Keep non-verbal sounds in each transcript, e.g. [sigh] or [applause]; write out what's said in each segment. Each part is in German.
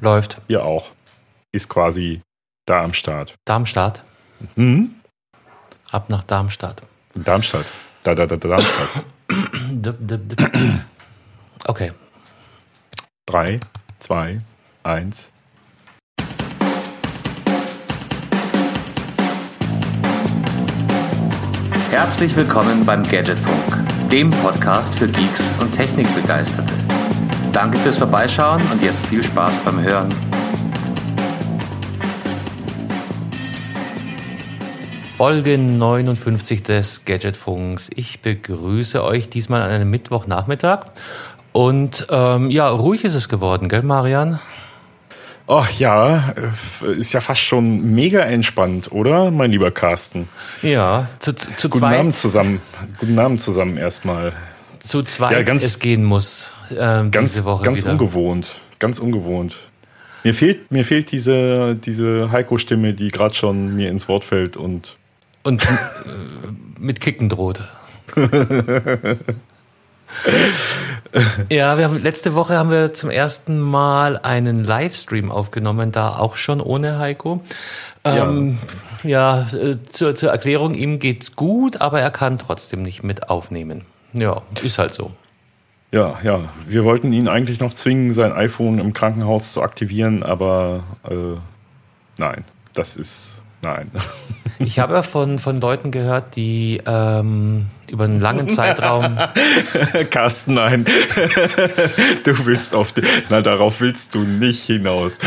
Läuft. Ihr auch. Ist quasi da am Start. Darmstadt. Mhm. Ab nach Darmstadt. Darmstadt. Da, da, da, da, Darmstadt. [clears throat] Okay. Drei, zwei, eins. Herzlich willkommen beim Gadgetfunk, dem Podcast für Geeks und Technikbegeisterte. Danke fürs Vorbeischauen und jetzt viel Spaß beim Hören. Folge 59 des Gadgetfunks. Ich begrüße euch diesmal an einem Mittwochnachmittag. Und ähm, ja, ruhig ist es geworden, gell, Marian? Ach ja, äh, ist ja fast schon mega entspannt, oder, mein lieber Carsten? Ja, zu, zu, zu Guten. Abend zusammen. Guten Abend zusammen erstmal. Zu zweit Ja, ganz- es gehen muss ähm, Ganz, diese Woche ganz wieder. ungewohnt. Ganz ungewohnt. Mir fehlt, mir fehlt diese, diese Heiko-Stimme, die gerade schon mir ins Wort fällt und Und äh, mit Kicken droht. [laughs] ja, wir haben letzte Woche haben wir zum ersten Mal einen Livestream aufgenommen, da auch schon ohne Heiko. Ähm, ja, äh, zur, zur Erklärung, ihm geht's gut, aber er kann trotzdem nicht mit aufnehmen. Ja, ist halt so. Ja, ja. Wir wollten ihn eigentlich noch zwingen, sein iPhone im Krankenhaus zu aktivieren, aber äh, nein, das ist nein. [laughs] Ich habe ja von, von Leuten gehört, die ähm, über einen langen Zeitraum [laughs] Carsten, nein. [laughs] du willst auf die, na darauf willst du nicht hinaus.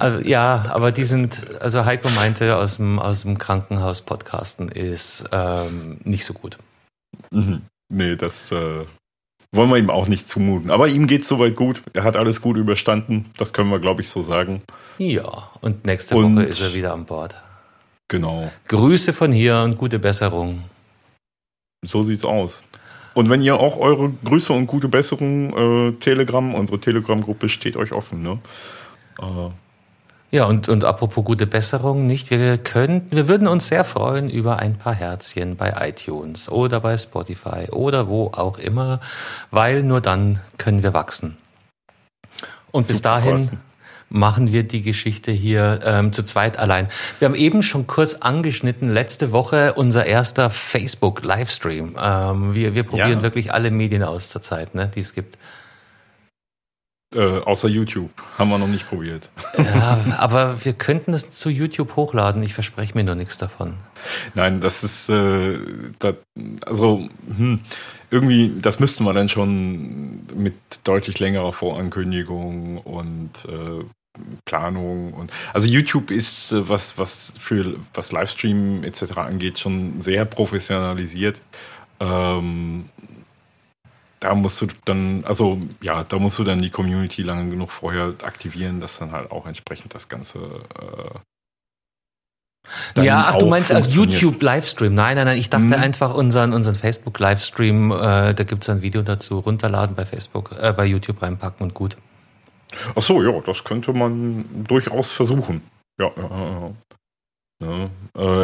Also, ja, aber die sind, also Heiko meinte, aus dem, aus dem Krankenhaus podcasten ist ähm, nicht so gut. Nee, das äh, wollen wir ihm auch nicht zumuten. Aber ihm geht's soweit gut. Er hat alles gut überstanden. Das können wir, glaube ich, so sagen. Ja, und nächste Und- Woche ist er wieder an Bord. Genau. Grüße von hier und gute Besserung. So sieht's aus. Und wenn ihr auch eure Grüße und gute Besserung, äh, Telegram, unsere Telegram-Gruppe steht euch offen, ne? Äh, Ja, und, und apropos gute Besserung, nicht? Wir könnten, wir würden uns sehr freuen über ein paar Herzchen bei iTunes oder bei Spotify oder wo auch immer, weil nur dann können wir wachsen. Und bis dahin Carsten. machen wir die Geschichte hier ähm, zu zweit allein. Wir haben eben schon kurz angeschnitten, letzte Woche unser erster Facebook-Livestream. Ähm, wir, wir probieren Ja. wirklich alle Medien aus zurzeit, ne, die es gibt. Äh, außer YouTube. Haben wir noch nicht probiert. Ja, aber wir könnten es zu YouTube hochladen. Ich verspreche mir nur nichts davon. Nein, das ist, äh, da, also hm, irgendwie, das müssten wir dann schon mit deutlich längerer Vorankündigung und äh, Planung und also YouTube ist äh, was was für was Livestream etc. angeht schon sehr professionalisiert. Ähm, da musst du dann, also ja, da musst du dann die Community lange genug vorher aktivieren, dass dann halt auch entsprechend das Ganze äh, ja, ach, du meinst auch funktioniert. YouTube Livestream. Nein, nein, nein, ich dachte Mhm. einfach unseren, unseren Facebook Livestream, äh, da gibt's ein Video dazu, runterladen bei Facebook, äh, bei YouTube reinpacken und gut. Ach so, ja, das könnte man durchaus versuchen. Ja, ja, ja, ja. Ja,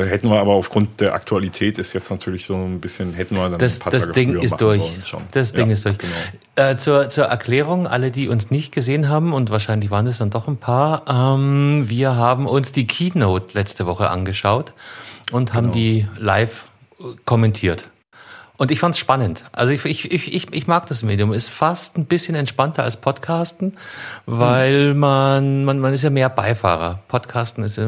äh, hätten wir aber aufgrund der Aktualität ist jetzt natürlich so ein bisschen, hätten wir dann Das, ein paar das Tage Ding ist durch. Das Ding ja, ist durch. Genau. Äh, zur, zur Erklärung, alle, die uns nicht gesehen haben, und wahrscheinlich waren es dann doch ein paar, ähm, wir haben uns die Keynote letzte Woche angeschaut und haben Genau. die live kommentiert. Und ich fand's spannend. Also ich, ich, ich, ich, mag das Medium. Ist fast ein bisschen entspannter als Podcasten, weil man, man, man ist ja mehr Beifahrer. Podcasten ist, äh,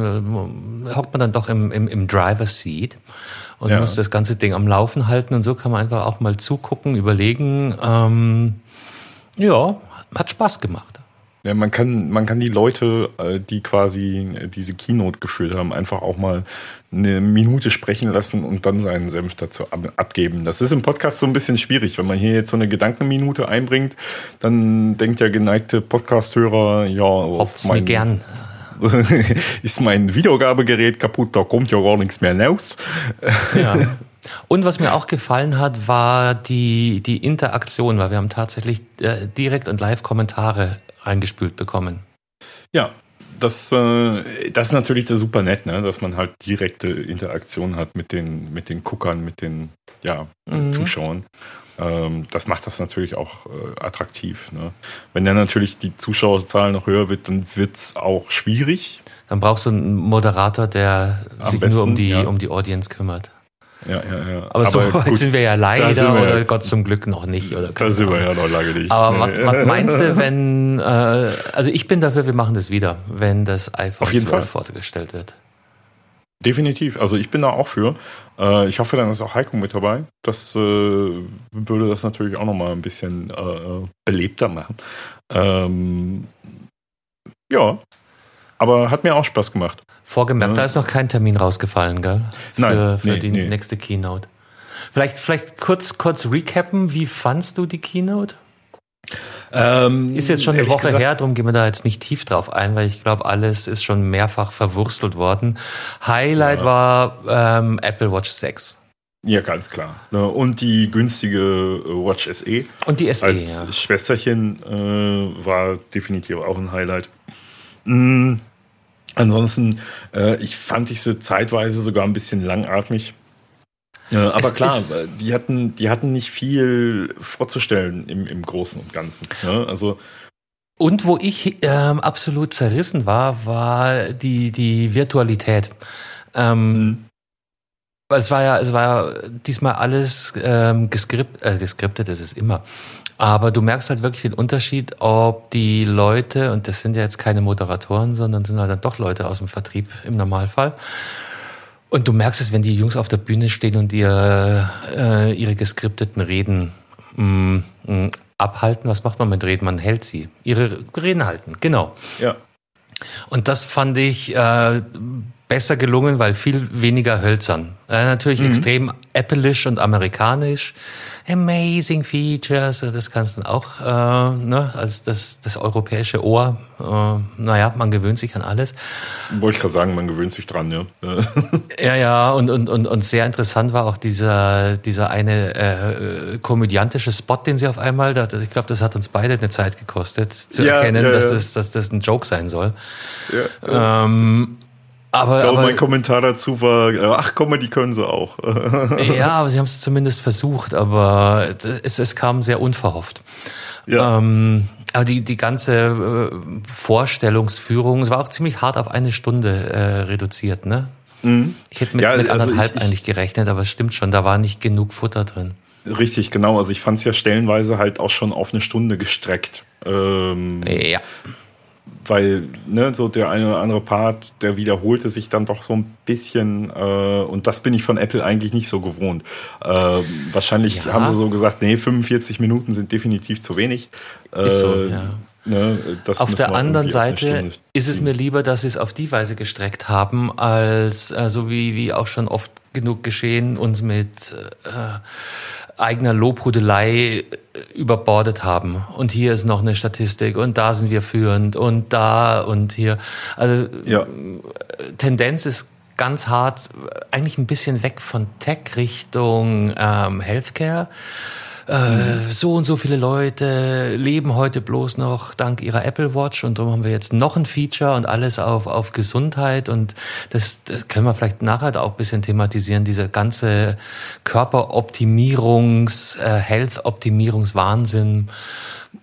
hockt man dann doch im, im, im Driver's Seat und Ja. muss das ganze Ding am Laufen halten und so kann man einfach auch mal zugucken, überlegen. Ähm, ja, hat Spaß gemacht. Ja, man kann, man kann die Leute, äh, die quasi äh, diese Keynote geführt haben, einfach auch mal eine Minute sprechen lassen und dann seinen Senf dazu ab abgeben. Das ist im Podcast so ein bisschen schwierig. Wenn man hier jetzt so eine Gedankenminute einbringt, dann denkt der geneigte Podcast-Hörer, ja, auf Hofft's mir gern. [laughs] ist mein Wiedergabegerät kaputt, da kommt ja gar nichts mehr raus. Ja. [laughs] Und was mir auch gefallen hat, war die, die Interaktion, weil wir haben tatsächlich äh, direkt und live Kommentare reingespült bekommen. Ja, das, äh, das ist natürlich super nett, ne? dass man halt direkte Interaktion hat mit den, mit den Guckern, mit den ja, mhm. Zuschauern. Ähm, das macht das natürlich auch äh, attraktiv. Ne? Wenn dann natürlich die Zuschauerzahl noch höher wird, dann wird es auch schwierig. Dann brauchst du einen Moderator, der Am sich besten, nur um die, ja. um die Audience kümmert. Ja, ja, ja. Aber, aber so weit gut, sind wir ja leider wir oder ja, Gott zum Glück noch nicht. Oder da sind wir ja noch lange nicht. Aber nee. was, meinst du, wenn, äh, also ich bin dafür, wir machen das wieder, wenn das iPhone Auf jeden 12 Fall. vorgestellt wird. Definitiv. Also ich bin da auch für. Äh, ich hoffe, dann ist auch Heiko mit dabei. Das äh, würde das natürlich auch nochmal ein bisschen äh, belebter machen. Ähm, ja, aber hat mir auch Spaß gemacht. Vorgemerkt, ja. da ist noch kein Termin rausgefallen, gell? Für, Nein, für nee, die nee. nächste Keynote. Vielleicht, vielleicht kurz, kurz recappen, wie fandst du die Keynote? Ähm, ist jetzt schon eine Woche gesagt, her, darum gehen wir da jetzt nicht tief drauf ein, weil ich glaube, alles ist schon mehrfach verwurstelt worden. Highlight ja. war ähm, Apple Watch 6. Ja, ganz klar. Ne, und die günstige äh, Watch SE. Und die SE. Als ja. Schwesterchen äh, war definitiv auch ein Highlight. Mhm. Ansonsten, äh, ich fand ich sie zeitweise sogar ein bisschen langatmig. Äh, aber es klar, die hatten, die hatten nicht viel vorzustellen im, im Großen und Ganzen. Ne? Also und wo ich ähm, absolut zerrissen war, war die, die Virtualität. Ähm, mhm. Weil es war ja, es war ja diesmal alles ähm, geskript, äh, geskriptet, das ist immer. Aber du merkst halt wirklich den Unterschied, ob die Leute, und das sind ja jetzt keine Moderatoren, sondern sind halt dann doch Leute aus dem Vertrieb im Normalfall. Und du merkst es, wenn die Jungs auf der Bühne stehen und ihr, äh, ihre geskripteten Reden mh, mm, mh, abhalten. Was macht man mit Reden? Man hält sie. Ihre Reden halten, genau. Ja. Und das fand ich äh, besser gelungen, weil viel weniger hölzern. Äh, natürlich mhm. extrem appleisch und amerikanisch. Amazing Features, das kannst du auch, äh, ne, als das, das europäische Ohr. Äh, naja, man gewöhnt sich an alles. Wollte ich gerade sagen, man gewöhnt sich dran, ja. ja, ja, und, und, und, und sehr interessant war auch dieser, dieser eine äh, komödiantische Spot, den sie auf einmal, da, ich glaube, das hat uns beide eine Zeit gekostet, zu ja, erkennen, ja, ja. Dass, das, dass das ein Joke sein soll. Ja, ähm, aber, ich glaube, aber, mein Kommentar dazu war, äh, ach komm die können sie auch. [laughs] ja, aber sie haben es [laughs] zumindest versucht, aber es, es kam sehr unverhofft. Ja. Ähm, aber die, die ganze äh, Vorstellungsführung, es war auch ziemlich hart auf eine Stunde äh, reduziert, ne? Mhm. Ich hätte mit, ja, mit also anderthalb ich, eigentlich gerechnet, aber es stimmt schon, da war nicht genug Futter drin. Richtig, genau. Also ich fand es ja stellenweise halt auch schon auf eine Stunde gestreckt. Ähm, ja weil ne, so der eine oder andere Part, der wiederholte sich dann doch so ein bisschen äh, und das bin ich von Apple eigentlich nicht so gewohnt. Äh, wahrscheinlich ja. haben sie so gesagt, nee, 45 Minuten sind definitiv zu wenig. Äh, ist so, ja. Ne, auf der anderen Seite ist es mir lieber, dass sie es auf die Weise gestreckt haben, als äh, so wie, wie auch schon oft genug geschehen, uns mit äh, eigener Lobhudelei äh, überbordet haben. Und hier ist noch eine Statistik und da sind wir führend und da und hier. Also ja. Tendenz ist ganz hart, eigentlich ein bisschen weg von Tech Richtung ähm, Healthcare. Äh, so und so viele Leute leben heute bloß noch dank ihrer Apple Watch und darum haben wir jetzt noch ein Feature und alles auf, auf Gesundheit und das, das können wir vielleicht nachher auch ein bisschen thematisieren, diese ganze Körperoptimierungs-, äh, Health-Optimierungswahnsinn,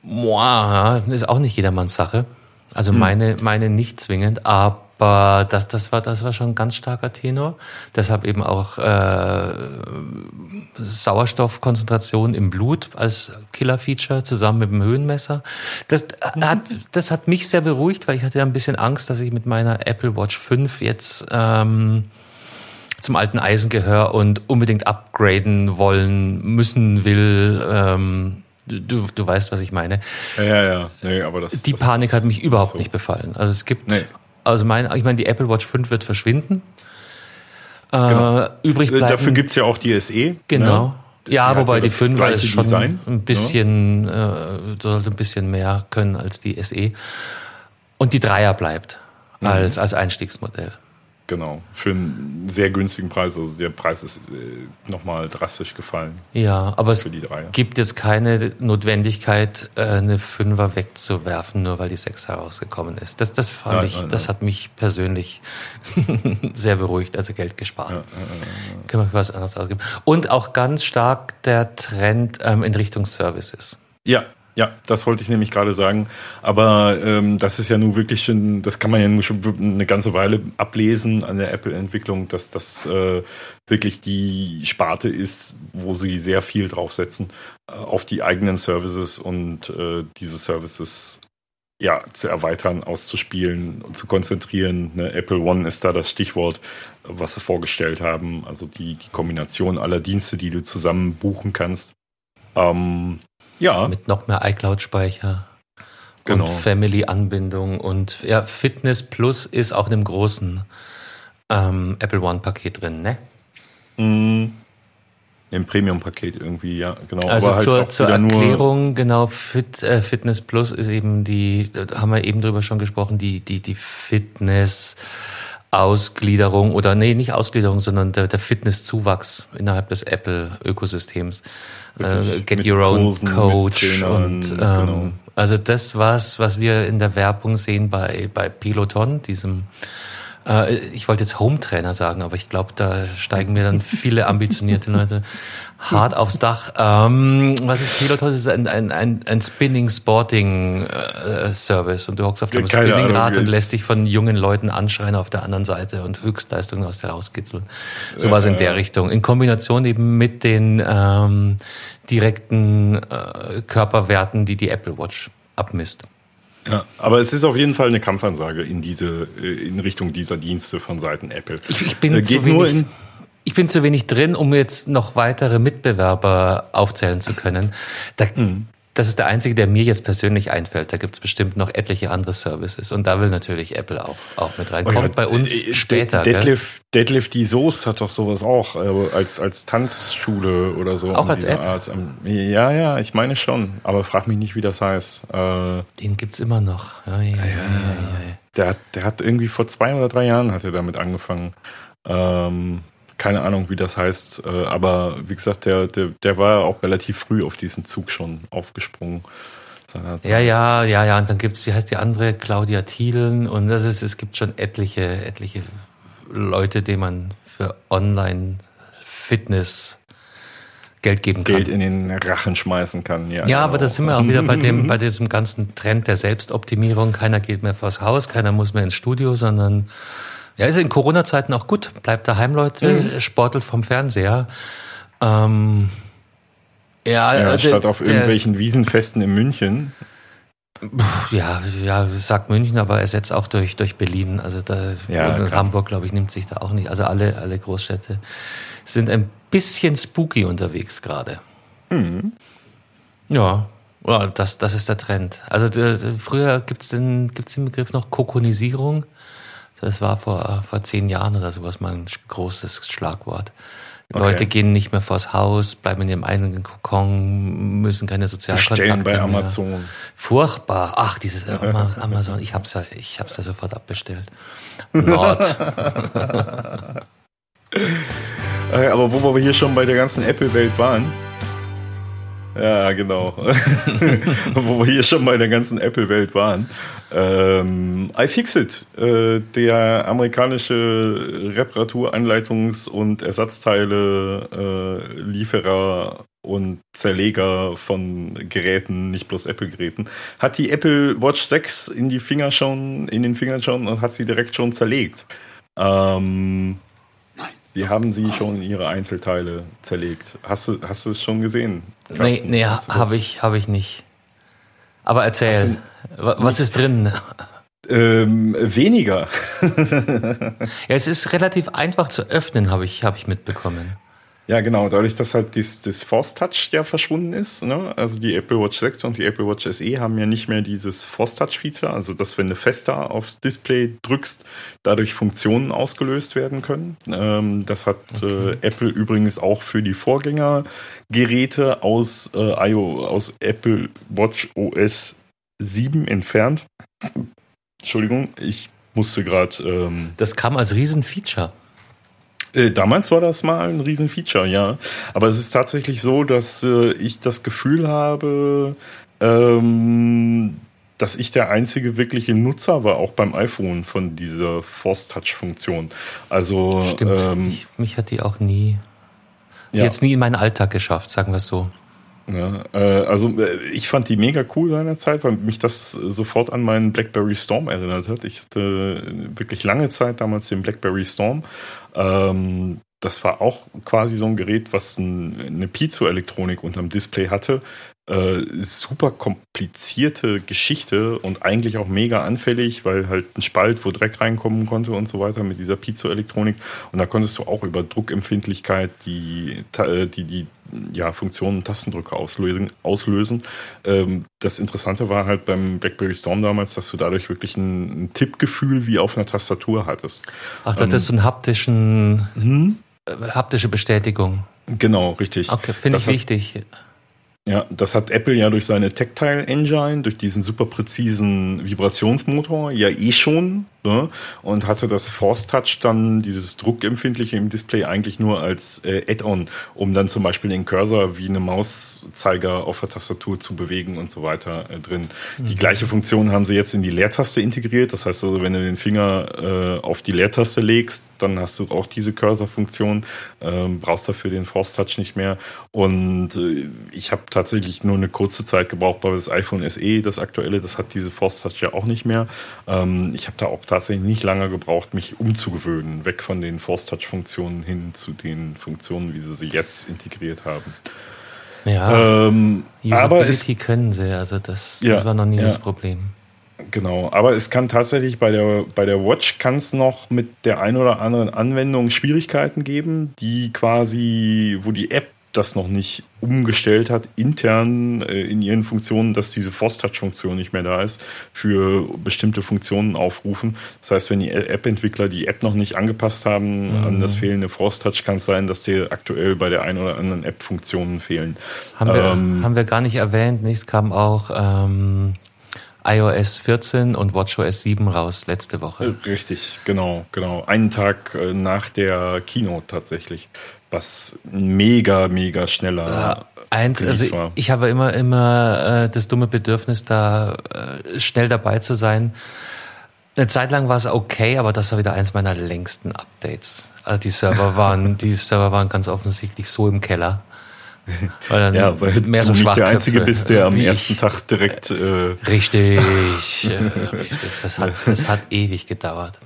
Boah, ist auch nicht jedermanns Sache. Also hm. meine, meine nicht zwingend, aber aber das, das, war, das war schon ein ganz starker Tenor. Deshalb eben auch äh, Sauerstoffkonzentration im Blut als Killer-Feature zusammen mit dem Höhenmesser. Das hat, das hat mich sehr beruhigt, weil ich hatte ja ein bisschen Angst, dass ich mit meiner Apple Watch 5 jetzt ähm, zum alten Eisen gehöre und unbedingt upgraden wollen, müssen, will. Ähm, Du, du weißt, was ich meine. Ja, ja, ja. Nee, aber das, die das Panik hat mich überhaupt so. nicht befallen. Also es gibt nee. Also mein, ich meine, die Apple Watch 5 wird verschwinden. Äh, genau. übrig bleiben. Dafür gibt's ja auch die SE. Genau. Ne? Ja, wobei die 5 ist schon Design, ein bisschen, ja. äh, sollte ein bisschen mehr können als die SE. Und die Dreier bleibt mhm. als, als Einstiegsmodell. Genau. Für einen sehr günstigen Preis. Also der Preis ist äh, nochmal drastisch gefallen. Ja, aber es gibt jetzt keine Notwendigkeit, äh, eine Fünfer wegzuwerfen, nur weil die Sechs herausgekommen ist. Das, das fand nein, ich, nein, das nein. hat mich persönlich [laughs] sehr beruhigt, also Geld gespart. Ja, ja, ja, Können wir für was anderes ausgeben. Und auch ganz stark der Trend ähm, in Richtung Services. Ja, ja, das wollte ich nämlich gerade sagen. Aber ähm, das ist ja nun wirklich schon, das kann man ja nur schon eine ganze Weile ablesen an der Apple-Entwicklung, dass das äh, wirklich die Sparte ist, wo sie sehr viel draufsetzen äh, auf die eigenen Services und äh, diese Services ja, zu erweitern, auszuspielen und zu konzentrieren. Ne? Apple One ist da das Stichwort, was sie vorgestellt haben. Also die, die Kombination aller Dienste, die du zusammen buchen kannst. Ähm, ja. Mit noch mehr iCloud-Speicher. Genau. Und Family-Anbindung und ja, Fitness Plus ist auch in dem großen ähm, Apple One-Paket drin, ne? Mm. Im Premium-Paket irgendwie, ja, genau. Also halt zur, zur Erklärung, genau, Fit, äh, Fitness Plus ist eben die, da haben wir eben drüber schon gesprochen, die, die, die Fitness Ausgliederung oder nee, nicht Ausgliederung, sondern der, der Fitnesszuwachs innerhalb des Apple-Ökosystems. Äh, get your own Kursen, coach und ähm, genau. also das was, was wir in der Werbung sehen bei bei Peloton, diesem äh, ich wollte jetzt Home-Trainer sagen, aber ich glaube, da steigen mir dann [laughs] viele ambitionierte Leute hart aufs Dach. Ähm, was ist Pilotos? Das ist ein, ein, ein, ein Spinning-Sporting-Service und du hockst auf dem ja, Spinningrad und lässt dich von jungen Leuten anschreien auf der anderen Seite und Höchstleistungen aus der rauskitzeln. Sowas ja, in der Richtung. In Kombination eben mit den ähm, direkten äh, Körperwerten, die die Apple Watch abmisst. Ja, aber es ist auf jeden Fall eine Kampfansage in diese, äh, in Richtung dieser Dienste von Seiten Apple. Ich, ich bin äh, geht nur in ich bin zu wenig drin, um jetzt noch weitere Mitbewerber aufzählen zu können. Da, mhm. Das ist der einzige, der mir jetzt persönlich einfällt. Da gibt es bestimmt noch etliche andere Services. Und da will natürlich Apple auch, auch mit rein. Oh Kommt ja, bei uns äh, später. Deadlift, Deadlift die Soest hat doch sowas auch, äh, als, als Tanzschule oder so. Auch als App? Art. Ja, ja, ich meine schon. Aber frag mich nicht, wie das heißt. Äh, Den gibt's immer noch. Ja, ja, ja, der, hat, der hat irgendwie vor zwei oder drei Jahren hat er damit angefangen. Ähm, keine Ahnung, wie das heißt, äh, aber wie gesagt, der, der, der war auch relativ früh auf diesen Zug schon aufgesprungen. Ja, ja, ja, ja. Und dann gibt's, wie heißt die andere, Claudia Thielen. Und das ist, es gibt schon etliche, etliche Leute, denen man für Online-Fitness Geld geben kann. Geld in den Rachen schmeißen kann, ja. Ja, genau. aber da sind wir auch wieder bei dem, [laughs] bei diesem ganzen Trend der Selbstoptimierung. Keiner geht mehr vors Haus, keiner muss mehr ins Studio, sondern ja, ist in Corona-Zeiten auch gut. Bleibt daheim, Leute, mhm. sportelt vom Fernseher. Ähm, ja, ja, statt auf irgendwelchen Wiesenfesten in München. Ja, ja, sagt München, aber ersetzt auch durch, durch Berlin. Also da, ja, Hamburg, glaube ich, nimmt sich da auch nicht. Also alle, alle Großstädte sind ein bisschen spooky unterwegs gerade. Mhm. Ja, das, das ist der Trend. Also der, früher gibt's den, gibt's den Begriff noch Kokonisierung. Das war vor, vor zehn Jahren oder sowas mal ein großes Schlagwort. Okay. Leute gehen nicht mehr vors Haus, bleiben in ihrem eigenen Kokon, müssen keine Sozialkontakte Bestellen bei Amazon. Mehr. Furchtbar. Ach, dieses [laughs] Amazon, ich hab's ja, ich hab's ja sofort abbestellt. Nord. [laughs] Aber wo wir hier schon bei der ganzen Apple-Welt waren, ja, genau. [laughs] Wo wir hier schon bei der ganzen Apple-Welt waren. Ähm, iFixit, äh, der amerikanische Reparatur-, und Ersatzteile-Lieferer äh, und Zerleger von Geräten, nicht bloß Apple-Geräten, hat die Apple Watch 6 in die Finger schon, in den Fingern schon und hat sie direkt schon zerlegt. Ähm, die haben sie schon in ihre Einzelteile zerlegt. Hast du, hast du es schon gesehen? Carsten? Nee, nee habe ich, hab ich nicht. Aber erzähl, du, was ist drin? Ähm, weniger. [laughs] ja, es ist relativ einfach zu öffnen, habe ich, hab ich mitbekommen. Ja, genau. Dadurch, dass halt das, das Force Touch ja verschwunden ist. Ne? Also die Apple Watch 6 und die Apple Watch SE haben ja nicht mehr dieses Force Touch Feature. Also, dass wenn du fester aufs Display drückst, dadurch Funktionen ausgelöst werden können. Ähm, das hat okay. äh, Apple übrigens auch für die Vorgängergeräte aus, äh, IO, aus Apple Watch OS 7 entfernt. Entschuldigung, ich musste gerade. Ähm, das kam als Riesenfeature. Äh, damals war das mal ein Riesenfeature, ja. Aber es ist tatsächlich so, dass äh, ich das Gefühl habe, ähm, dass ich der einzige wirkliche Nutzer war, auch beim iPhone von dieser Force Touch Funktion. Also Stimmt. Ähm, ich, mich hat die auch nie, ja. jetzt nie in meinen Alltag geschafft, sagen wir es so. Ja, äh, also äh, ich fand die mega cool seinerzeit, weil mich das sofort an meinen BlackBerry Storm erinnert hat. Ich hatte wirklich lange Zeit damals den BlackBerry Storm. Ähm, das war auch quasi so ein Gerät, was ein, eine Piezoelektronik unterm Display hatte, äh, super komplizierte Geschichte und eigentlich auch mega anfällig, weil halt ein Spalt, wo Dreck reinkommen konnte und so weiter mit dieser Piezoelektronik. Und da konntest du auch über Druckempfindlichkeit die, äh, die, die ja, Funktionen Tastendrücke auslösen. auslösen. Ähm, das Interessante war halt beim BlackBerry Storm damals, dass du dadurch wirklich ein, ein Tippgefühl wie auf einer Tastatur hattest. Ach, das ähm, ist so ein haptischen, hm? haptische Bestätigung. Genau, richtig. Okay, finde ich wichtig. Ja, das hat Apple ja durch seine Tactile Engine, durch diesen super präzisen Vibrationsmotor ja eh schon ne? und hatte das Force Touch dann, dieses Druckempfindliche im Display eigentlich nur als äh, Add-on, um dann zum Beispiel den Cursor wie eine Mauszeiger auf der Tastatur zu bewegen und so weiter äh, drin. Mhm. Die gleiche Funktion haben sie jetzt in die Leertaste integriert. Das heißt also, wenn du den Finger äh, auf die Leertaste legst, dann hast du auch diese Cursor-Funktion, ähm, brauchst dafür den Force Touch nicht mehr. Und äh, ich habe tatsächlich nur eine kurze Zeit gebraucht, weil das iPhone SE, das aktuelle, das hat diese Force Touch ja auch nicht mehr. Ähm, ich habe da auch tatsächlich nicht lange gebraucht, mich umzugewöhnen, weg von den Force Touch Funktionen hin zu den Funktionen, wie sie sie jetzt integriert haben. Ja, ähm, aber es können sie, also das, ja, das war noch nie ja. das Problem. Genau, aber es kann tatsächlich bei der, bei der Watch kann es noch mit der ein oder anderen Anwendung Schwierigkeiten geben, die quasi, wo die App das noch nicht umgestellt hat, intern äh, in ihren Funktionen, dass diese Force-Touch-Funktion nicht mehr da ist, für bestimmte Funktionen aufrufen. Das heißt, wenn die App-Entwickler die App noch nicht angepasst haben mhm. an das fehlende Force-Touch, kann es sein, dass dir aktuell bei der einen oder anderen App Funktionen fehlen. Haben, wir, ähm, haben wir gar nicht erwähnt. Nächstes kam auch ähm, iOS 14 und WatchOS 7 raus letzte Woche. Richtig, genau, genau. Einen Tag äh, nach der Keynote tatsächlich was mega, mega schneller. Ja, eins, also ich, ich habe immer, immer äh, das dumme Bedürfnis, da äh, schnell dabei zu sein. Eine Zeit lang war es okay, aber das war wieder eins meiner längsten Updates. Also die Server [laughs] waren, die Server waren ganz offensichtlich so im Keller. Weil ja, weil mehr du so nicht der Einzige bist, der am ersten Tag direkt. Äh richtig, [laughs] äh, richtig. Das hat, das hat ewig gedauert.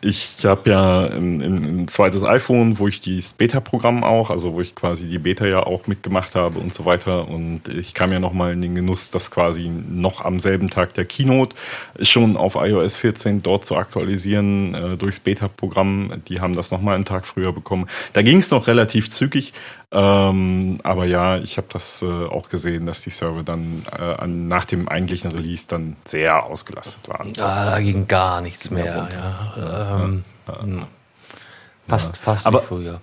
Ich habe ja ein, ein, zweites iPhone, wo ich das Beta-Programm auch, also wo ich quasi die Beta ja auch mitgemacht habe und so weiter. Und ich kam ja nochmal in den Genuss, das quasi noch am selben Tag der Keynote schon auf iOS 14 dort zu aktualisieren äh, durchs Beta-Programm. Die haben das nochmal einen Tag früher bekommen. Da ging es noch relativ zügig. Ähm, aber ja, ich habe das äh, auch gesehen, dass die Server dann äh, an, nach dem eigentlichen Release dann sehr ausgelastet waren. Ah, da ging gar nichts mehr. Ja, ähm, ja. Hm. Fast, fast aber, wie früher.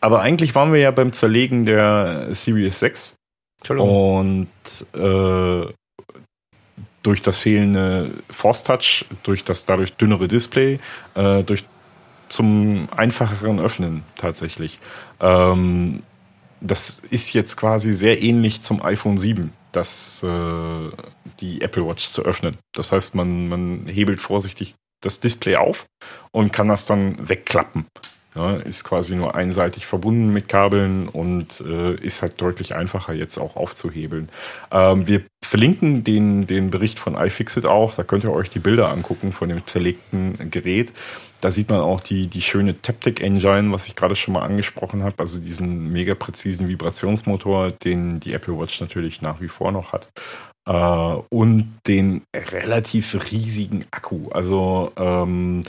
Aber eigentlich waren wir ja beim Zerlegen der Series 6. Und äh, durch das fehlende Force Touch, durch das dadurch dünnere Display, äh, durch zum einfacheren Öffnen tatsächlich. Ähm, das ist jetzt quasi sehr ähnlich zum iPhone 7, das äh, die Apple Watch zu öffnen. Das heißt, man, man hebelt vorsichtig das Display auf und kann das dann wegklappen. Ja, ist quasi nur einseitig verbunden mit Kabeln und äh, ist halt deutlich einfacher jetzt auch aufzuhebeln. Ähm, wir verlinken den, den Bericht von iFixit auch, da könnt ihr euch die Bilder angucken von dem zerlegten Gerät. Da sieht man auch die, die schöne Taptic Engine, was ich gerade schon mal angesprochen habe, also diesen mega präzisen Vibrationsmotor, den die Apple Watch natürlich nach wie vor noch hat. Äh, und den relativ riesigen Akku. Also ähm,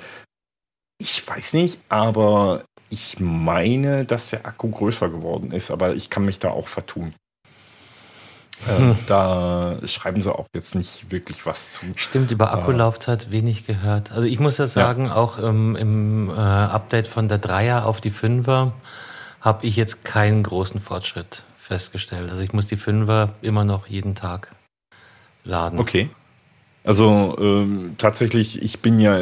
ich weiß nicht, aber ich meine, dass der Akku größer geworden ist, aber ich kann mich da auch vertun. Äh, hm. Da schreiben sie auch jetzt nicht wirklich was zu. Stimmt, über äh, Akkulaufzeit wenig gehört. Also ich muss ja sagen, ja. auch ähm, im äh, Update von der Dreier auf die Fünfer habe ich jetzt keinen großen Fortschritt festgestellt. Also ich muss die Fünfer immer noch jeden Tag laden. Okay. Also ähm, tatsächlich, ich bin ja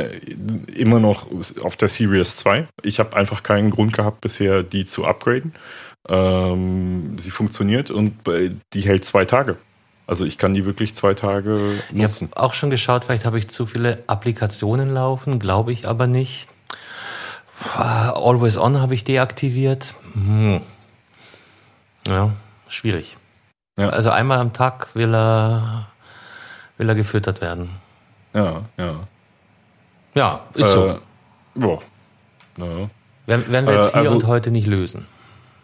immer noch auf der Series 2. Ich habe einfach keinen Grund gehabt, bisher die zu upgraden. Ähm, sie funktioniert und die hält zwei Tage. Also ich kann die wirklich zwei Tage nutzen. Ich habe auch schon geschaut, vielleicht habe ich zu viele Applikationen laufen, glaube ich aber nicht. Ah, Always On habe ich deaktiviert. Hm. Ja, schwierig. Ja. Also einmal am Tag will er, will er gefüttert werden. Ja, ja. Ja, ist äh, so. Boah. Ja. Werden, wir jetzt äh, hier also, und heute nicht lösen.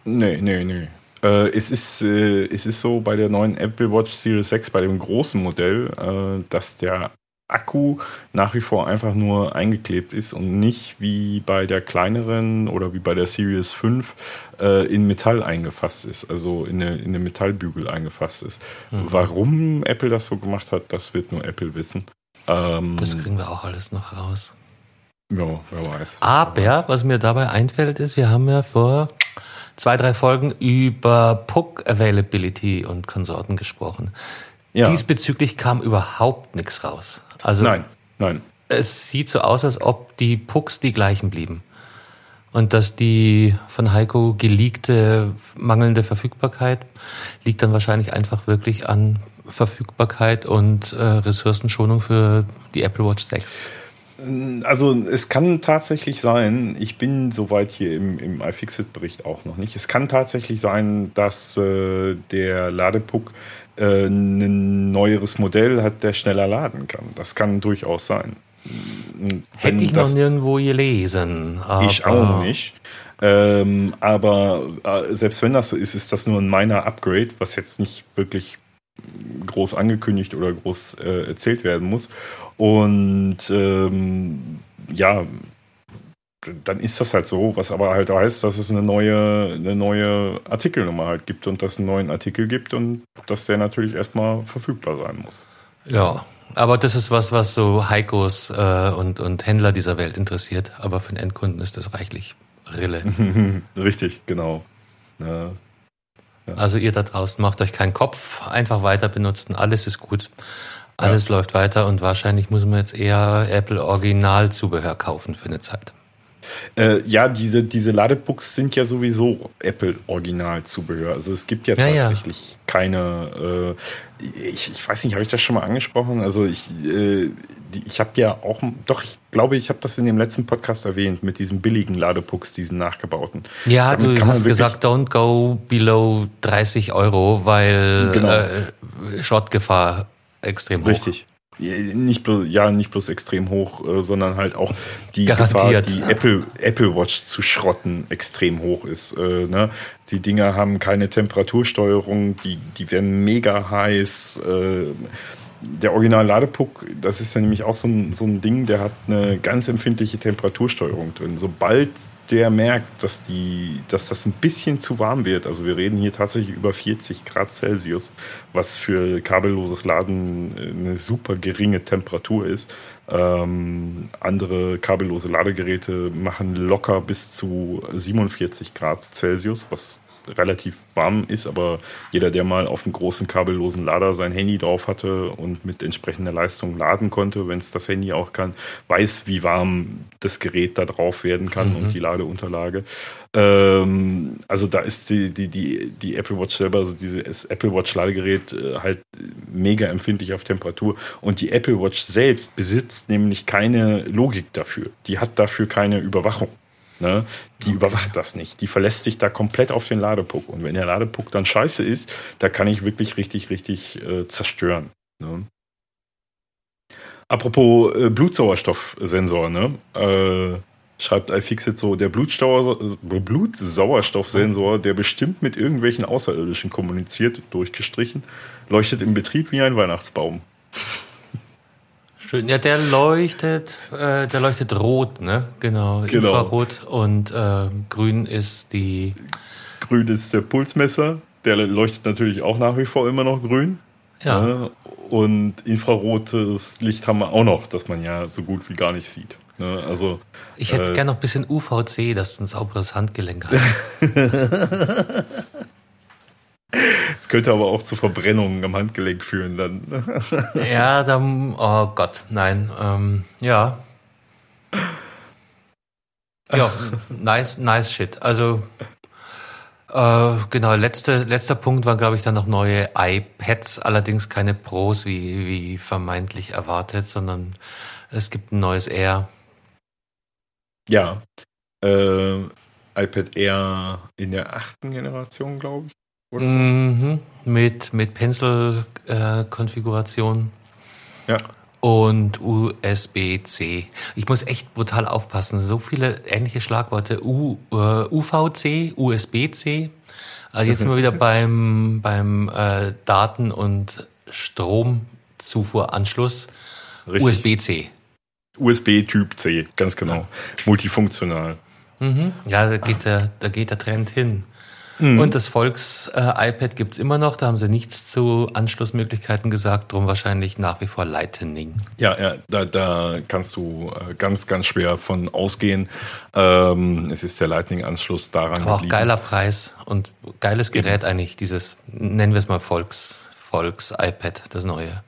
Nee, nee, nee. Äh, es, ist, äh, es ist so bei der neuen Apple Watch Series 6, bei dem großen Modell, äh, dass der Akku nach wie vor einfach nur eingeklebt ist und nicht wie bei der kleineren oder wie bei der Series 5 äh, in Metall eingefasst ist, also in eine, in eine Metallbügel eingefasst ist. Mhm. Warum Apple das so gemacht hat, das wird nur Apple wissen. Ähm, das kriegen wir auch alles noch raus. Ja, wer weiß. Aber, wer weiß. was mir dabei einfällt, ist, wir haben ja vor zwei, drei Folgen über Puck Availability und Konsorten gesprochen. Ja. Diesbezüglich kam überhaupt nichts raus. Also nein, nein. Es sieht so aus, als ob die Pucks die gleichen blieben. Und dass die von Heiko geleakte mangelnde Verfügbarkeit liegt dann wahrscheinlich einfach wirklich an Verfügbarkeit und äh, Ressourcenschonung für die Apple Watch 6. Also es kann tatsächlich sein, ich bin soweit hier im, im iFixit-Bericht auch noch nicht, es kann tatsächlich sein, dass äh, der Ladepuck äh, ein neueres Modell hat, der schneller laden kann. Das kann durchaus sein. Wenn Hätte ich noch nirgendwo gelesen. ich auch nicht. Ähm, aber äh, selbst wenn das so ist, ist das nur ein meiner Upgrade, was jetzt nicht wirklich groß angekündigt oder groß äh, erzählt werden muss. Und ähm, ja, dann ist das halt so, was aber halt heißt, dass es eine neue, eine neue Artikelnummer halt gibt und dass es einen neuen Artikel gibt und dass der natürlich erstmal verfügbar sein muss. Ja, aber das ist was, was so Heikos äh, und, und Händler dieser Welt interessiert. Aber für den Endkunden ist das reichlich Rille. [laughs] Richtig, genau. Ja. Ja. Also ihr da draußen macht euch keinen Kopf, einfach weiter benutzen, alles ist gut. Alles ja. läuft weiter und wahrscheinlich muss man jetzt eher Apple Originalzubehör kaufen für eine Zeit. Äh, ja, diese, diese Ladebooks sind ja sowieso Apple-Original-Zubehör. Also es gibt ja, ja tatsächlich ja. keine, äh, ich, ich weiß nicht, habe ich das schon mal angesprochen? Also ich, äh, ich habe ja auch, doch, ich glaube, ich habe das in dem letzten Podcast erwähnt, mit diesen billigen Ladebooks, diesen nachgebauten. Ja, Damit du hast gesagt, don't go below 30 Euro, weil genau. äh, Schrottgefahr extrem hoch. Richtig nicht bloß, ja, nicht bloß extrem hoch, äh, sondern halt auch die Garantiert. Gefahr, die Apple, Apple Watch zu schrotten, extrem hoch ist. Äh, ne? Die Dinger haben keine Temperatursteuerung, die, die werden mega heiß. Äh, der Original-Ladepuck, das ist ja nämlich auch so ein, so ein Ding, der hat eine ganz empfindliche Temperatursteuerung drin. Sobald der merkt, dass, die, dass das ein bisschen zu warm wird. Also wir reden hier tatsächlich über 40 Grad Celsius, was für kabelloses Laden eine super geringe Temperatur ist. Ähm, andere kabellose Ladegeräte machen locker bis zu 47 Grad Celsius, was relativ warm ist, aber jeder, der mal auf einem großen kabellosen Lader sein Handy drauf hatte und mit entsprechender Leistung laden konnte, wenn es das Handy auch kann, weiß, wie warm das Gerät da drauf werden kann mhm. und die Ladeunterlage. Ähm, also da ist die, die, die, die Apple Watch selber, also dieses Apple Watch Ladegerät äh, halt mega empfindlich auf Temperatur und die Apple Watch selbst besitzt nämlich keine Logik dafür. Die hat dafür keine Überwachung. Ne? Die okay. überwacht das nicht. Die verlässt sich da komplett auf den Ladepuck. Und wenn der Ladepuck dann scheiße ist, da kann ich wirklich richtig, richtig äh, zerstören. Ne? Apropos äh, Blutsauerstoffsensor, ne? Äh, schreibt iFixit so, der Blutsauerstoffsensor, der bestimmt mit irgendwelchen Außerirdischen kommuniziert, durchgestrichen, leuchtet im Betrieb wie ein Weihnachtsbaum. Schön. Ja, der leuchtet, äh, der leuchtet rot, ne? Genau. genau. Infrarot und äh, grün ist die. Grün ist der Pulsmesser. Der leuchtet natürlich auch nach wie vor immer noch grün. Ja. Und infrarotes Licht haben wir auch noch, das man ja so gut wie gar nicht sieht. Ne? Also, ich hätte äh, gerne noch ein bisschen UVC, dass du ein sauberes Handgelenk hast. [laughs] Es könnte aber auch zu Verbrennungen am Handgelenk führen dann. [laughs] ja, dann, oh Gott, nein, ähm, ja. Ja, nice, nice shit. Also, äh, genau, letzte, letzter Punkt war, glaube ich, dann noch neue iPads, allerdings keine Pros, wie, wie vermeintlich erwartet, sondern es gibt ein neues Air. Ja, äh, iPad Air in der achten Generation, glaube ich. Mhm, mit, mit Pencil-Konfiguration. Äh, ja. Und USB-C. Ich muss echt brutal aufpassen. So viele ähnliche Schlagworte. U, äh, UVC, USB-C. Also jetzt sind wir wieder [laughs] beim, beim äh, Daten- und Stromzufuhranschluss. USB-C. USB-Typ C, ganz genau. Multifunktional. Mhm. Ja, da geht, der, da geht der Trend hin. Mhm. Und das Volks-iPad äh, gibt's immer noch. Da haben sie nichts zu Anschlussmöglichkeiten gesagt. Drum wahrscheinlich nach wie vor Lightning. Ja, ja da, da kannst du äh, ganz, ganz schwer von ausgehen. Ähm, es ist der Lightning-Anschluss daran Aber geblieben. auch geiler Preis und geiles Gerät Eben. eigentlich. Dieses, nennen wir es mal Volks, Volks-iPad, das neue.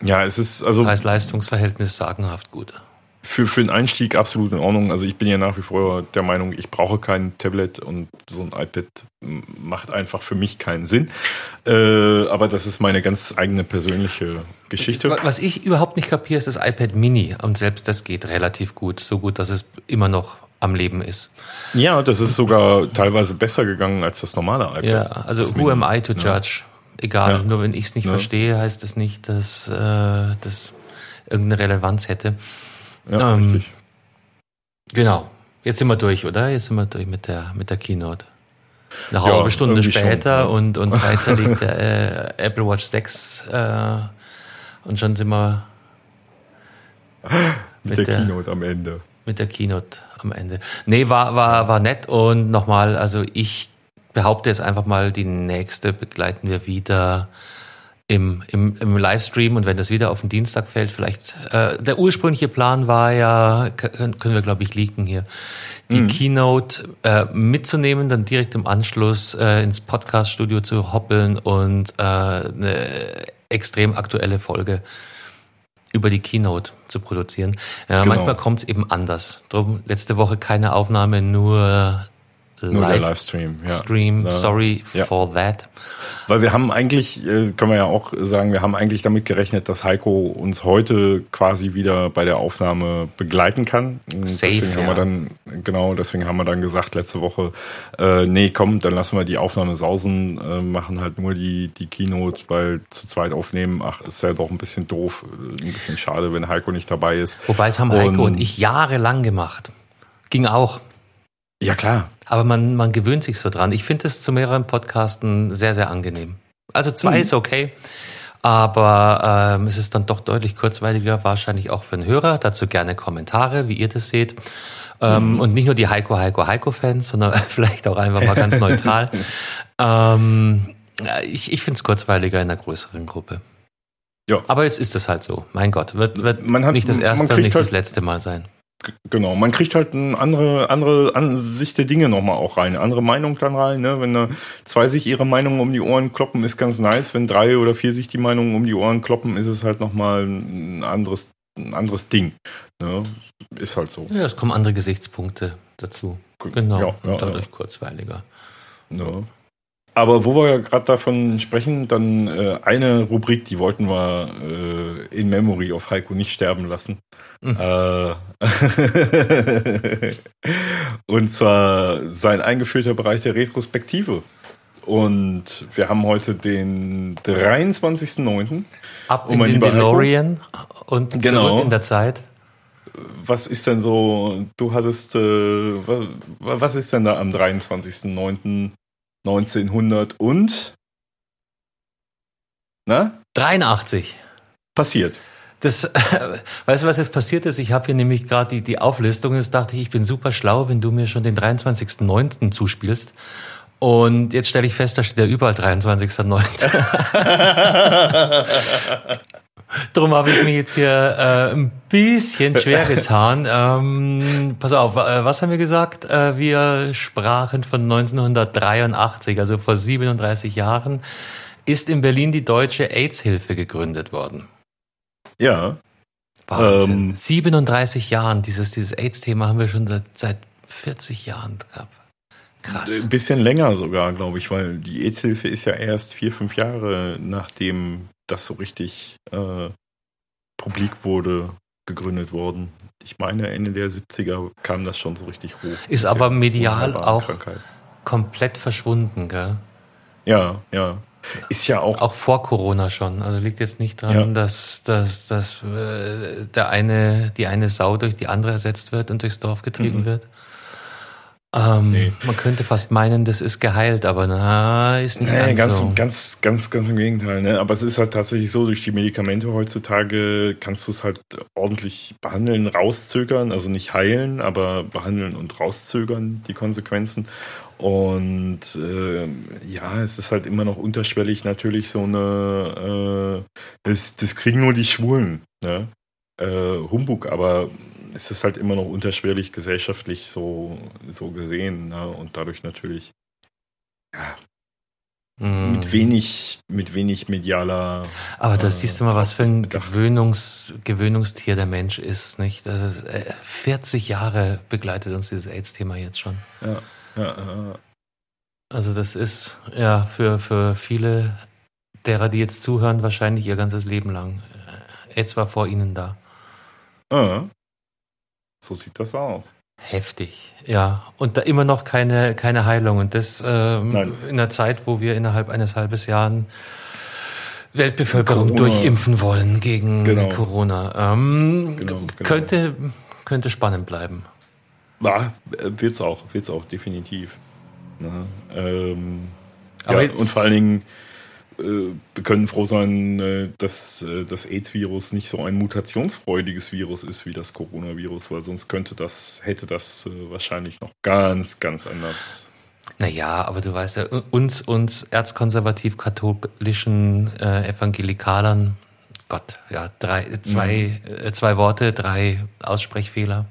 Ja, es ist also. Preis-Leistungsverhältnis sagenhaft gut für, für den Einstieg absolut in Ordnung. Also ich bin ja nach wie vor der Meinung, ich brauche kein Tablet und so ein iPad macht einfach für mich keinen Sinn. Äh, aber das ist meine ganz eigene persönliche Geschichte. Was ich überhaupt nicht kapiere, ist das iPad Mini. Und selbst das geht relativ gut. So gut, dass es immer noch am Leben ist. Ja, das ist sogar teilweise besser gegangen als das normale iPad. Ja, also who am I to judge? Ja. Egal, ja. nur wenn ich es nicht ja. verstehe, heißt das nicht, dass äh, das irgendeine Relevanz hätte. Ja, ähm, richtig. Genau. Jetzt sind wir durch, oder? Jetzt sind wir durch mit der, mit der Keynote. Eine halbe ja, Stunde später schon, und, und [laughs] drei zerlegte äh, Apple Watch 6 äh, und schon sind wir mit, mit der, der, Keynote am Ende. Mit der Keynote am Ende. Nee, war, war, war nett und nochmal, also ich behaupte jetzt einfach mal, die nächste begleiten wir wieder im, im, im Livestream und wenn das wieder auf den Dienstag fällt, vielleicht. Äh, der ursprüngliche Plan war ja, können, können wir glaube ich leaken hier, die mhm. Keynote äh, mitzunehmen, dann direkt im Anschluss äh, ins Podcast-Studio zu hoppeln und äh, eine extrem aktuelle Folge über die Keynote zu produzieren. Ja, genau. Manchmal kommt es eben anders. Drum letzte Woche keine Aufnahme, nur nur Live der Livestream, ja. Stream, sorry ja. for that. Weil wir haben eigentlich, äh, können wir ja auch sagen, wir haben eigentlich damit gerechnet, dass Heiko uns heute quasi wieder bei der Aufnahme begleiten kann. Safe, deswegen haben wir dann, genau, deswegen haben wir dann gesagt letzte Woche, äh, nee, komm, dann lassen wir die Aufnahme sausen, äh, machen halt nur die, die Keynote, weil zu zweit aufnehmen, ach, ist ja doch ein bisschen doof, äh, ein bisschen schade, wenn Heiko nicht dabei ist. Wobei es haben und, Heiko und ich jahrelang gemacht. Ging auch. Ja, klar. Aber man, man gewöhnt sich so dran. Ich finde es zu mehreren Podcasten sehr, sehr angenehm. Also zwei mhm. ist okay, aber ähm, es ist dann doch deutlich kurzweiliger, wahrscheinlich auch für den Hörer. Dazu gerne Kommentare, wie ihr das seht. Ähm, mhm. Und nicht nur die Heiko, Heiko, Heiko-Fans, sondern [laughs] vielleicht auch einfach mal ganz neutral. [laughs] ähm, ich ich finde es kurzweiliger in einer größeren Gruppe. Ja. Aber jetzt ist es halt so. Mein Gott, wird, wird man hat, nicht das erste, nicht halt das letzte Mal sein. Genau, man kriegt halt eine andere, andere Ansicht der Dinge nochmal auch rein, andere Meinung dann rein. Ne? Wenn da zwei sich ihre Meinung um die Ohren kloppen, ist ganz nice. Wenn drei oder vier sich die Meinung um die Ohren kloppen, ist es halt nochmal ein anderes, ein anderes Ding. Ne? Ist halt so. Ja, es kommen andere Gesichtspunkte dazu. Genau, ja, ja, dadurch ja. kurzweiliger. Ja. Aber wo wir gerade davon sprechen, dann äh, eine Rubrik, die wollten wir äh, in Memory of Heiko nicht sterben lassen. Mhm. Äh, [laughs] und zwar sein eingeführter Bereich der Retrospektive. Und wir haben heute den 23.09. Ab in den DeLorean und genau. zurück in der Zeit. Was ist denn so, du hattest, äh, was ist denn da am 23.09. 1900 und na? 83. Passiert. Das, äh, [laughs] weißt du, was jetzt passiert ist? Ich habe hier nämlich gerade die, die Auflistung jetzt dachte ich, ich bin super schlau, wenn du mir schon den 23.09. zuspielst. Und jetzt stelle ich fest, da steht ja überall 23.09. [laughs] [laughs] Drum habe ich mir jetzt hier äh, ein bisschen schwer getan. [laughs] Ähm, pass auf, äh, was haben wir gesagt? Äh, wir sprachen von 1983, also vor 37 Jahren, ist in Berlin die Deutsche AIDS-Hilfe gegründet worden. Ja. Wahnsinn. Ähm, 37 Jahren, dieses, dieses AIDS-Thema haben wir schon seit, seit 40 Jahren gehabt. Krass. Ein bisschen länger sogar, glaube ich, weil die AIDS-Hilfe ist ja erst vier, fünf Jahre nachdem das so richtig äh, publik wurde, gegründet worden. Ich meine, Ende der 70er kam das schon so richtig hoch. Ist aber medial auch Krankheit. komplett verschwunden, gell? Ja, ja. Ist ja auch. Auch vor Corona schon. Also liegt jetzt nicht dran, ja. dass, dass, dass äh, der eine, die eine Sau durch die andere ersetzt wird und durchs Dorf getrieben mhm. wird. Ähm, nee. Man könnte fast meinen, das ist geheilt, aber na, ist nicht nee, ganz, so. Ganz, ganz, ganz im Gegenteil. Ne? Aber es ist halt tatsächlich so, durch die Medikamente heutzutage kannst du es halt ordentlich behandeln, rauszögern, also nicht heilen, aber behandeln und rauszögern, die Konsequenzen. Und äh, ja, es ist halt immer noch unterschwellig natürlich so eine, äh, das, das kriegen nur die Schwulen, ne? Äh, Humbug, aber es ist halt immer noch unterschwellig gesellschaftlich so, so gesehen ne? und dadurch natürlich ja, mm. mit wenig mit wenig medialer. Aber da äh, siehst du mal, was für ein Gewöhnungs, Gewöhnungstier der Mensch ist, nicht? Also 40 Jahre begleitet uns dieses AIDS-Thema jetzt schon. Ja, ja, ja. Also das ist ja für, für viele derer, die jetzt zuhören, wahrscheinlich ihr ganzes Leben lang. AIDS war vor ihnen da. Ja. So sieht das aus. Heftig, ja. Und da immer noch keine, keine Heilung. Und das ähm, in einer Zeit, wo wir innerhalb eines halben Jahres Weltbevölkerung Corona. durchimpfen wollen gegen genau. Corona. Ähm, genau, genau. Könnte, könnte spannend bleiben. Ja, wird's auch, wird's auch, definitiv. Na, ähm, ja, und vor allen Dingen, wir können froh sein, äh, dass äh, das AIDS-Virus nicht so ein mutationsfreudiges Virus ist wie das Coronavirus, weil sonst könnte das, hätte das wahrscheinlich noch ganz, ganz anders. Naja, aber du weißt ja, uns, uns erzkonservativ-katholischen äh, Evangelikalern, Gott, ja, drei, zwei, mhm. zwei Worte, drei Aussprechfehler.